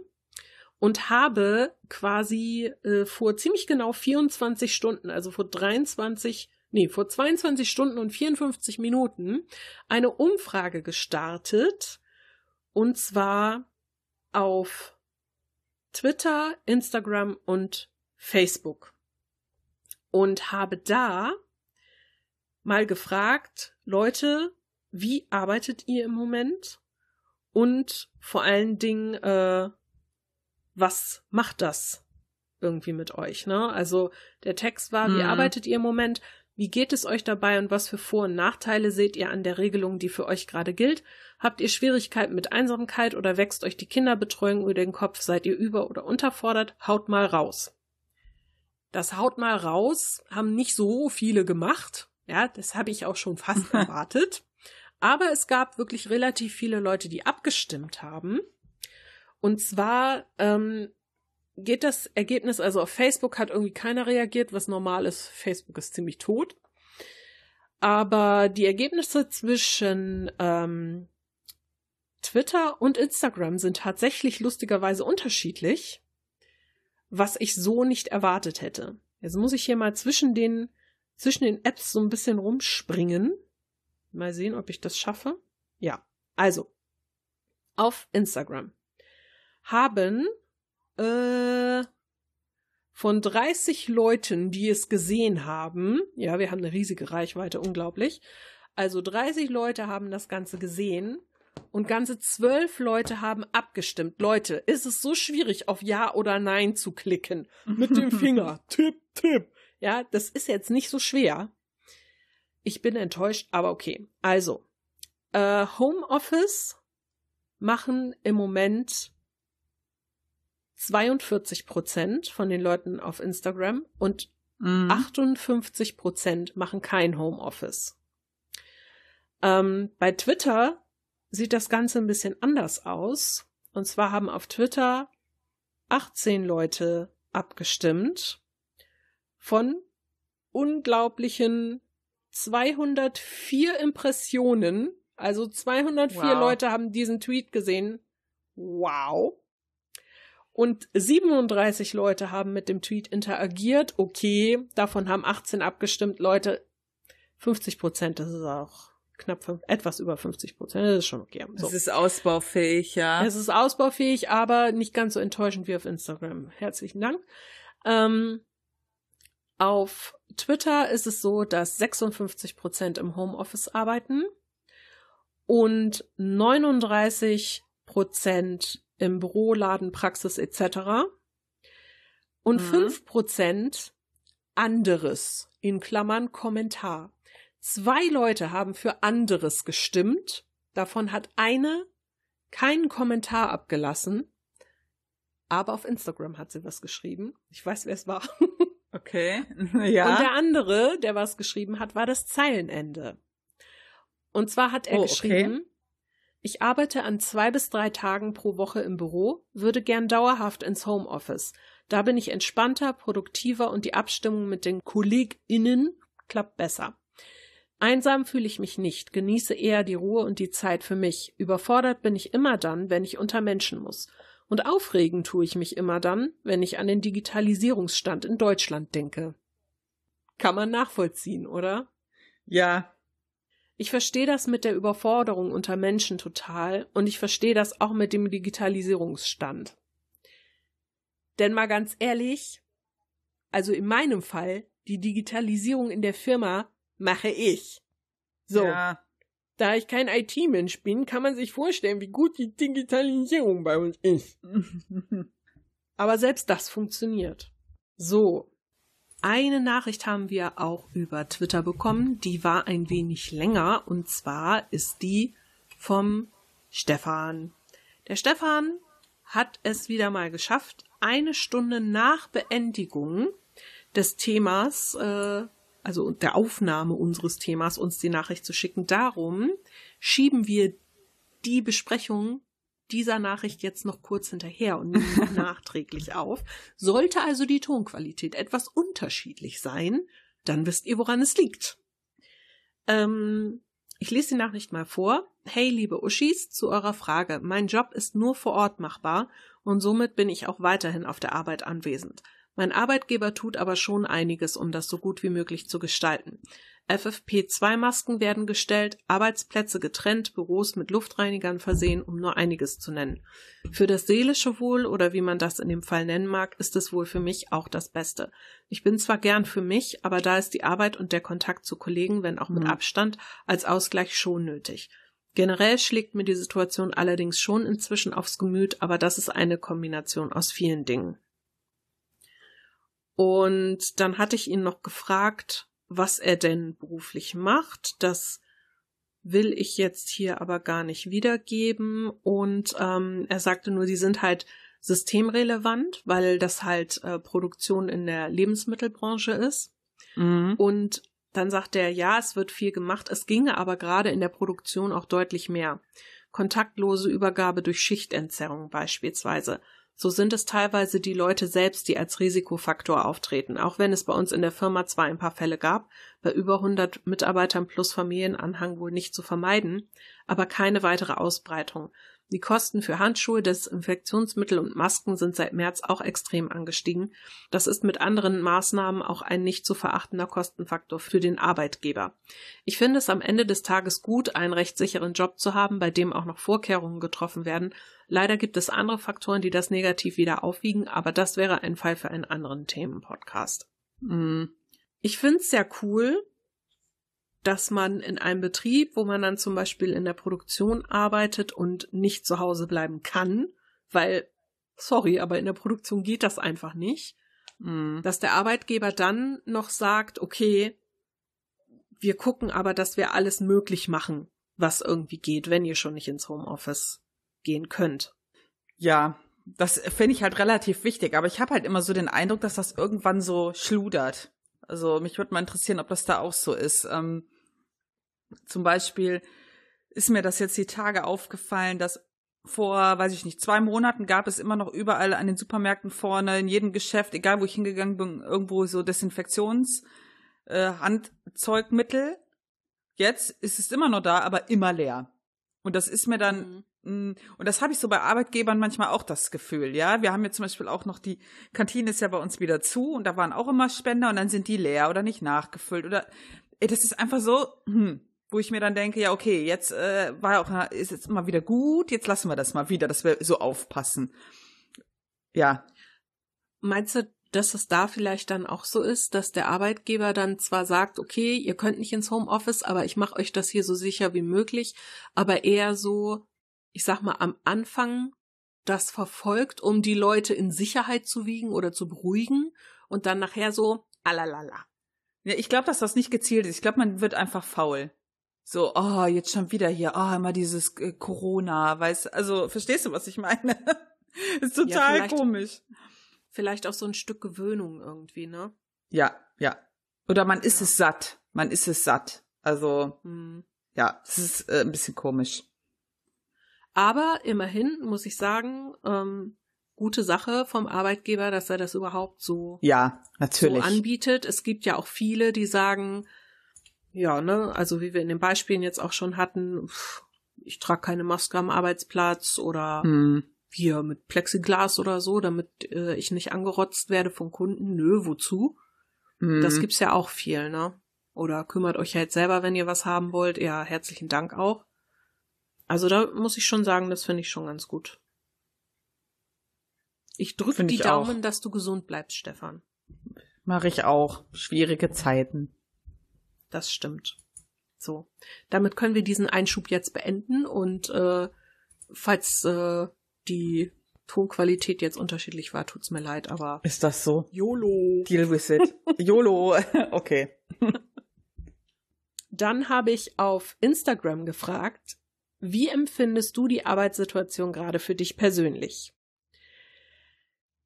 Und habe quasi äh, vor ziemlich genau 24 Stunden, also vor 23, nee, vor 22 Stunden und 54 Minuten eine Umfrage gestartet. Und zwar auf Twitter, Instagram und Facebook. Und habe da mal gefragt, Leute, wie arbeitet ihr im Moment? Und vor allen Dingen, äh, was macht das irgendwie mit euch? Ne? Also der Text war, wie Mhm. arbeitet ihr im Moment? Wie geht es euch dabei und was für Vor- und Nachteile seht ihr an der Regelung, die für euch gerade gilt? Habt ihr Schwierigkeiten mit Einsamkeit oder wächst euch die Kinderbetreuung über den Kopf? Seid ihr über- oder unterfordert? Haut mal raus. Das Haut mal raus haben nicht so viele gemacht. Ja, das habe ich auch schon fast <laughs> erwartet. Aber es gab wirklich relativ viele Leute, die abgestimmt haben. Und zwar ähm, geht das Ergebnis, also auf Facebook hat irgendwie keiner reagiert, was normal ist. Facebook ist ziemlich tot. Aber die Ergebnisse zwischen ähm, Twitter und Instagram sind tatsächlich lustigerweise unterschiedlich, was ich so nicht erwartet hätte. Jetzt muss ich hier mal zwischen den, zwischen den Apps so ein bisschen rumspringen. Mal sehen, ob ich das schaffe. Ja, also auf Instagram haben äh, von 30 Leuten, die es gesehen haben, ja, wir haben eine riesige Reichweite, unglaublich. Also 30 Leute haben das Ganze gesehen und ganze zwölf Leute haben abgestimmt. Leute, ist es so schwierig, auf Ja oder Nein zu klicken? Mit dem <laughs> Finger. tipp, tipp. Ja, das ist jetzt nicht so schwer. Ich bin enttäuscht, aber okay. Also, äh, Homeoffice machen im Moment 42 Prozent von den Leuten auf Instagram und mhm. 58 Prozent machen kein Homeoffice. Ähm, bei Twitter sieht das Ganze ein bisschen anders aus. Und zwar haben auf Twitter 18 Leute abgestimmt von unglaublichen 204 Impressionen. Also 204 wow. Leute haben diesen Tweet gesehen. Wow. Und 37 Leute haben mit dem Tweet interagiert. Okay, davon haben 18 abgestimmt. Leute, 50 Prozent, das ist auch knapp fünf, etwas über 50 Prozent. Das ist schon okay. So. Es ist ausbaufähig, ja. Es ist ausbaufähig, aber nicht ganz so enttäuschend wie auf Instagram. Herzlichen Dank. Ähm, auf Twitter ist es so, dass 56 Prozent im Homeoffice arbeiten und 39 Prozent im Büro, Laden, Praxis etc. Und mhm. 5 Prozent anderes, in Klammern Kommentar. Zwei Leute haben für anderes gestimmt. Davon hat eine keinen Kommentar abgelassen. Aber auf Instagram hat sie was geschrieben. Ich weiß, wer es war. <laughs> Okay. <laughs> ja. Und der andere, der was geschrieben hat, war das Zeilenende. Und zwar hat er oh, geschrieben, okay. Ich arbeite an zwei bis drei Tagen pro Woche im Büro, würde gern dauerhaft ins Homeoffice. Da bin ich entspannter, produktiver und die Abstimmung mit den KollegInnen klappt besser. Einsam fühle ich mich nicht, genieße eher die Ruhe und die Zeit für mich. Überfordert bin ich immer dann, wenn ich unter Menschen muss. Und aufregen tue ich mich immer dann, wenn ich an den Digitalisierungsstand in Deutschland denke. Kann man nachvollziehen, oder? Ja. Ich verstehe das mit der Überforderung unter Menschen total und ich verstehe das auch mit dem Digitalisierungsstand. Denn mal ganz ehrlich, also in meinem Fall, die Digitalisierung in der Firma mache ich. So. Ja. Da ich kein IT-Mensch bin, kann man sich vorstellen, wie gut die Digitalisierung bei uns ist. <laughs> Aber selbst das funktioniert. So. Eine Nachricht haben wir auch über Twitter bekommen, die war ein wenig länger und zwar ist die vom Stefan. Der Stefan hat es wieder mal geschafft, eine Stunde nach Beendigung des Themas äh, also der Aufnahme unseres Themas, uns die Nachricht zu schicken. Darum schieben wir die Besprechung dieser Nachricht jetzt noch kurz hinterher und nehmen <laughs> nachträglich auf. Sollte also die Tonqualität etwas unterschiedlich sein, dann wisst ihr, woran es liegt. Ähm, ich lese die Nachricht mal vor. Hey, liebe Uschis, zu eurer Frage. Mein Job ist nur vor Ort machbar und somit bin ich auch weiterhin auf der Arbeit anwesend. Mein Arbeitgeber tut aber schon einiges, um das so gut wie möglich zu gestalten. FFP2-Masken werden gestellt, Arbeitsplätze getrennt, Büros mit Luftreinigern versehen, um nur einiges zu nennen. Für das seelische Wohl oder wie man das in dem Fall nennen mag, ist es wohl für mich auch das Beste. Ich bin zwar gern für mich, aber da ist die Arbeit und der Kontakt zu Kollegen, wenn auch mit mhm. Abstand, als Ausgleich schon nötig. Generell schlägt mir die Situation allerdings schon inzwischen aufs Gemüt, aber das ist eine Kombination aus vielen Dingen. Und dann hatte ich ihn noch gefragt, was er denn beruflich macht. Das will ich jetzt hier aber gar nicht wiedergeben. Und ähm, er sagte nur, die sind halt systemrelevant, weil das halt äh, Produktion in der Lebensmittelbranche ist. Mhm. Und dann sagt er, ja, es wird viel gemacht, es ginge aber gerade in der Produktion auch deutlich mehr. Kontaktlose Übergabe durch Schichtentzerrung beispielsweise. So sind es teilweise die Leute selbst, die als Risikofaktor auftreten, auch wenn es bei uns in der Firma zwar ein paar Fälle gab, bei über 100 Mitarbeitern plus Familienanhang wohl nicht zu vermeiden, aber keine weitere Ausbreitung. Die Kosten für Handschuhe, Desinfektionsmittel und Masken sind seit März auch extrem angestiegen. Das ist mit anderen Maßnahmen auch ein nicht zu verachtender Kostenfaktor für den Arbeitgeber. Ich finde es am Ende des Tages gut, einen rechtssicheren Job zu haben, bei dem auch noch Vorkehrungen getroffen werden. Leider gibt es andere Faktoren, die das negativ wieder aufwiegen, aber das wäre ein Fall für einen anderen Themenpodcast. Mhm. Ich finde es sehr cool, dass man in einem Betrieb, wo man dann zum Beispiel in der Produktion arbeitet und nicht zu Hause bleiben kann, weil, sorry, aber in der Produktion geht das einfach nicht, Mhm. dass der Arbeitgeber dann noch sagt, okay, wir gucken aber, dass wir alles möglich machen, was irgendwie geht, wenn ihr schon nicht ins Homeoffice gehen könnt. Ja, das finde ich halt relativ wichtig, aber ich habe halt immer so den Eindruck, dass das irgendwann so schludert. Also mich würde mal interessieren, ob das da auch so ist. Ähm, zum Beispiel ist mir das jetzt die Tage aufgefallen, dass vor, weiß ich nicht, zwei Monaten gab es immer noch überall an den Supermärkten vorne, in jedem Geschäft, egal wo ich hingegangen bin, irgendwo so Desinfektions, äh, Handzeugmittel. Jetzt ist es immer noch da, aber immer leer. Und das ist mir dann, mh, und das habe ich so bei Arbeitgebern manchmal auch das Gefühl, ja. Wir haben jetzt zum Beispiel auch noch die Kantine ist ja bei uns wieder zu und da waren auch immer Spender und dann sind die leer oder nicht nachgefüllt oder ey, das ist einfach so, hm, wo ich mir dann denke, ja, okay, jetzt äh, war auch, ist jetzt mal wieder gut, jetzt lassen wir das mal wieder, dass wir so aufpassen. Ja, Meinst du, dass es da vielleicht dann auch so ist, dass der Arbeitgeber dann zwar sagt, okay, ihr könnt nicht ins Homeoffice, aber ich mache euch das hier so sicher wie möglich, aber eher so, ich sag mal, am Anfang das verfolgt, um die Leute in Sicherheit zu wiegen oder zu beruhigen und dann nachher so, alalala. Ja, ich glaube, dass das nicht gezielt ist. Ich glaube, man wird einfach faul. So, oh, jetzt schon wieder hier, oh, immer dieses äh, Corona, weißt also verstehst du, was ich meine? <laughs> ist Ja, total vielleicht- komisch. Vielleicht auch so ein Stück Gewöhnung irgendwie, ne? Ja, ja. Oder man ist Ja. es satt. Man ist es satt. Also, Hm. ja, es ist äh, ein bisschen komisch. Aber immerhin muss ich sagen, ähm, gute Sache vom Arbeitgeber, dass er das überhaupt so Ja, natürlich. so anbietet. Es gibt ja auch viele, die sagen, ja, ne, also wie wir in den Beispielen jetzt auch schon hatten, pff, ich trage keine Maske am Arbeitsplatz oder hm. hier mit Plexiglas oder so, damit äh, ich nicht angerotzt werde von Kunden. Nö, wozu? Hm. Das gibt's ja auch viel, ne? Oder kümmert euch halt selber, wenn ihr was haben wollt. Ja, herzlichen Dank auch. Also da muss ich schon sagen, das finde ich schon ganz gut. Ich drücke die ich auch. Daumen, dass du gesund bleibst, Stefan. Mache ich auch. Schwierige Zeiten. Das stimmt. So, damit können wir diesen Einschub jetzt beenden und äh, falls äh, die Tonqualität jetzt unterschiedlich war, tut's mir leid, aber Ist das so? YOLO. Deal with it. YOLO. okay. <laughs> Dann habe ich auf Instagram gefragt, wie empfindest du die Arbeitssituation gerade für dich persönlich?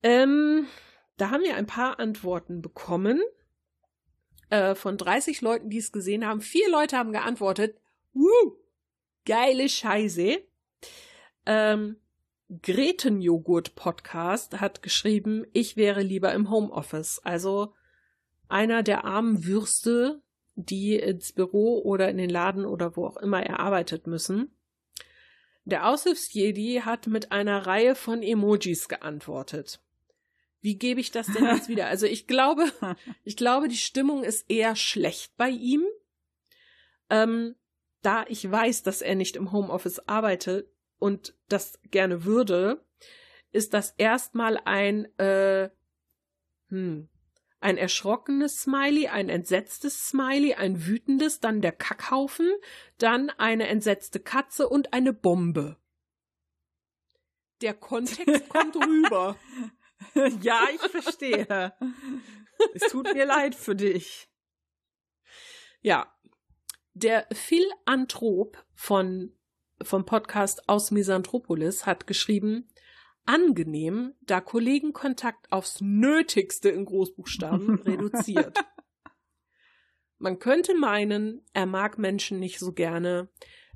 Ähm, da haben wir ein paar Antworten bekommen. Äh, von 30 Leuten, die es gesehen haben. Vier Leute haben geantwortet. Woo! Geile Scheiße. Ähm, Gretenjoghurt Podcast hat geschrieben, ich wäre lieber im Homeoffice. Also einer der armen Würste, die ins Büro oder in den Laden oder wo auch immer er arbeitet müssen. Der Aushilfsjedi hat mit einer Reihe von Emojis geantwortet. Wie gebe ich das denn jetzt <laughs> wieder? Also ich glaube, ich glaube, die Stimmung ist eher schlecht bei ihm. Ähm, da ich weiß, dass er nicht im Homeoffice arbeitet und das gerne würde, ist das erstmal ein, äh, hm, ein erschrockenes Smiley, ein entsetztes Smiley, ein wütendes, dann der Kackhaufen, dann eine entsetzte Katze und eine Bombe. Der Kontext <laughs> kommt rüber. <laughs> ja, ich verstehe. es tut mir leid für dich. Ja. Der Philanthrop von, vom Podcast aus Misanthropolis hat geschrieben, angenehm, da Kollegenkontakt aufs Nötigste in Großbuchstaben <laughs> reduziert. Man könnte meinen, er mag Menschen nicht so gerne.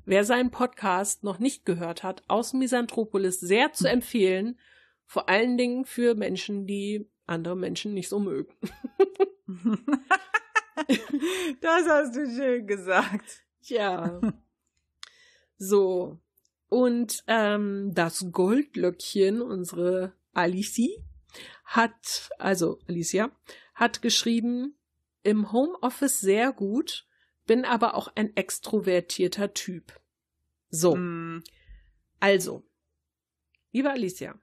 Wer seinen Podcast noch nicht gehört hat, aus Misanthropolis sehr zu empfehlen, vor allen Dingen für Menschen, die andere Menschen nicht so mögen. <laughs> das hast du schön gesagt. <laughs> Ja. So. Und ähm, das Goldlöckchen, unsere Alicie, hat, also Alicia, hat geschrieben, im Homeoffice sehr gut, bin aber auch ein extrovertierter Typ. So. Mm, Also, liebe Alicia,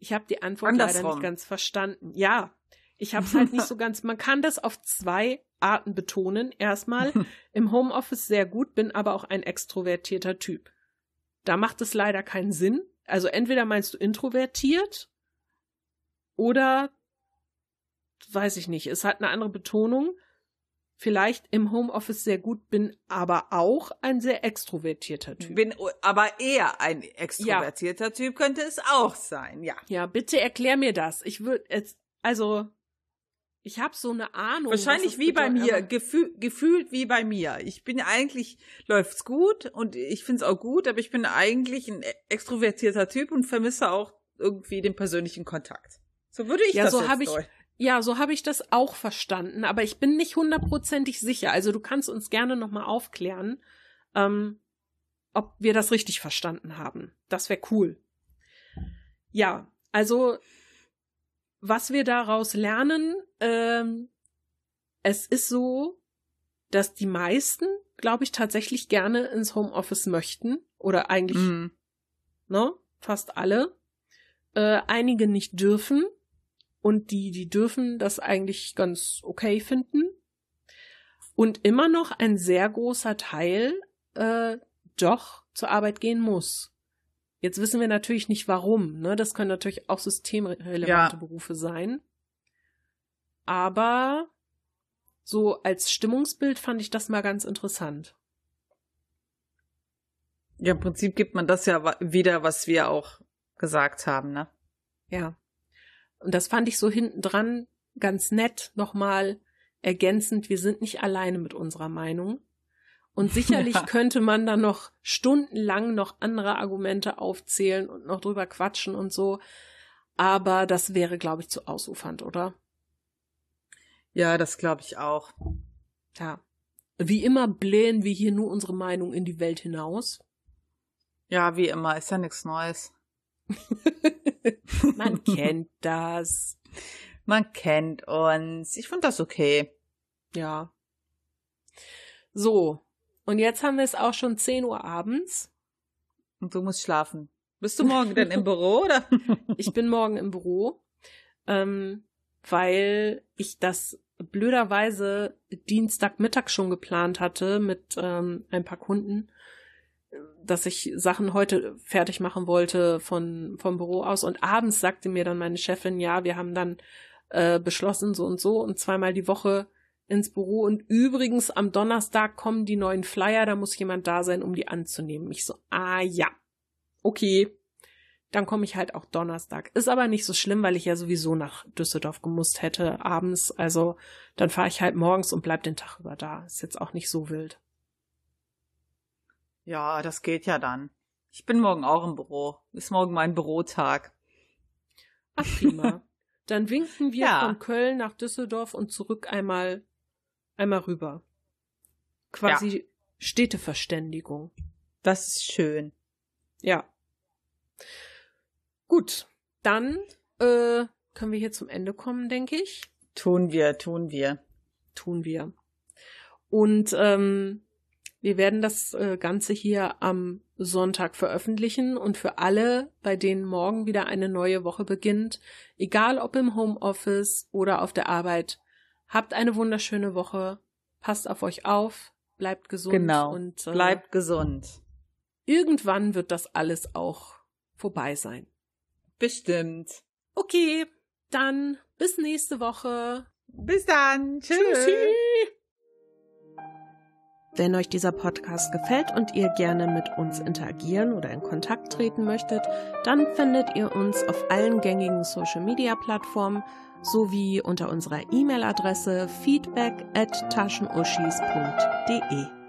ich habe die Antwort Andersrum. leider nicht ganz verstanden. Ja, ich habe es halt nicht so <laughs> ganz. Man kann das auf zwei Arten betonen. Erstmal <laughs> im Homeoffice sehr gut, bin aber auch ein extrovertierter Typ. Da macht es leider keinen Sinn. Also entweder meinst du introvertiert oder weiß ich nicht. Es hat eine andere Betonung. Vielleicht im Homeoffice sehr gut, bin aber auch ein sehr extrovertierter Typ. bin aber eher ein extrovertierter Typ, könnte es auch sein, ja. Ja, bitte erklär mir das. Ich würde jetzt, also, ich habe so eine Ahnung. Wahrscheinlich wie bei mir, gefühl, gefühlt wie bei mir. Ich bin eigentlich, läuft's gut und ich find's auch gut, aber ich bin eigentlich ein extrovertierter Typ und vermisse auch irgendwie den persönlichen Kontakt. So würde ich Ja, das so jetzt hab ich-. Ja, so habe ich das auch verstanden, aber ich bin nicht hundertprozentig sicher. Also du kannst uns gerne nochmal aufklären, ähm, ob wir das richtig verstanden haben. Das wäre cool. Ja, also was wir daraus lernen, ähm, es ist so, dass die meisten, glaube ich, tatsächlich gerne ins Homeoffice möchten oder eigentlich Mhm. ne? Fast alle. Äh, einige nicht dürfen. Und die, die dürfen, das eigentlich ganz okay finden. Und immer noch ein sehr großer Teil äh, doch zur Arbeit gehen muss. Jetzt wissen wir natürlich nicht warum. Ne? Das können natürlich auch systemrelevante Ja. Berufe sein. Aber so als Stimmungsbild fand ich das mal ganz interessant. Ja, im Prinzip gibt man das ja wieder, was wir auch gesagt haben, ne? Ja. Und das fand ich so hinten dran ganz nett nochmal ergänzend. Wir sind nicht alleine mit unserer Meinung. Und <laughs> sicherlich Ja. könnte man dann noch stundenlang noch andere Argumente aufzählen und noch drüber quatschen und so. Aber das wäre, glaube ich, zu ausufernd, oder? Ja, das glaube ich auch. Ja. Wie immer blähen wir hier nur unsere Meinung in die Welt hinaus. Ja, wie immer, ist ja nichts Neues. <laughs> Man <laughs> kennt das. Man kennt uns. Ich finde das okay. Ja. So. Und jetzt haben wir es auch schon 10 Uhr abends. Und du musst schlafen. Bist du <laughs> morgen denn im Büro oder? Ich bin morgen im Büro, ähm, weil ich das blöderweise Dienstagmittag schon geplant hatte mit ähm, ein paar Kunden, dass ich Sachen heute fertig machen wollte von vom Büro aus und abends sagte mir dann meine Chefin, ja, wir haben dann äh, beschlossen so und so und zweimal die Woche ins Büro und übrigens am Donnerstag kommen die neuen Flyer, da muss jemand da sein, um die anzunehmen. Ich so, ah ja, okay, dann komme ich halt auch Donnerstag. Ist aber nicht so schlimm, weil ich ja sowieso nach Düsseldorf gemusst hätte abends. Also dann fahre ich halt morgens und bleib den Tag über da. Ist jetzt auch nicht so wild. Ja, das geht ja dann. Ich bin morgen auch im Büro. Ist morgen mein Bürotag. Ach prima. <laughs> dann winken wir Ja. von Köln nach Düsseldorf und zurück einmal einmal rüber. Quasi Städteverständigung. Das ist schön. Ja. Gut, dann äh, können wir hier zum Ende kommen, denke ich. Tun wir, tun wir. tun wir. Und ähm, wir werden das äh, Ganze hier am Sonntag veröffentlichen und für alle, bei denen morgen wieder eine neue Woche beginnt, egal ob im Homeoffice oder auf der Arbeit, habt eine wunderschöne Woche, passt auf euch auf, bleibt gesund Genau. und äh, Bleibt gesund. irgendwann wird das alles auch vorbei sein. Bestimmt. Okay, dann bis nächste Woche. Bis dann. Tschüss. Tschüssi. Wenn euch dieser Podcast gefällt und ihr gerne mit uns interagieren oder in Kontakt treten möchtet, dann findet ihr uns auf allen gängigen Social Media Plattformen sowie unter unserer E-Mail-Adresse feedback at taschenuschis.de.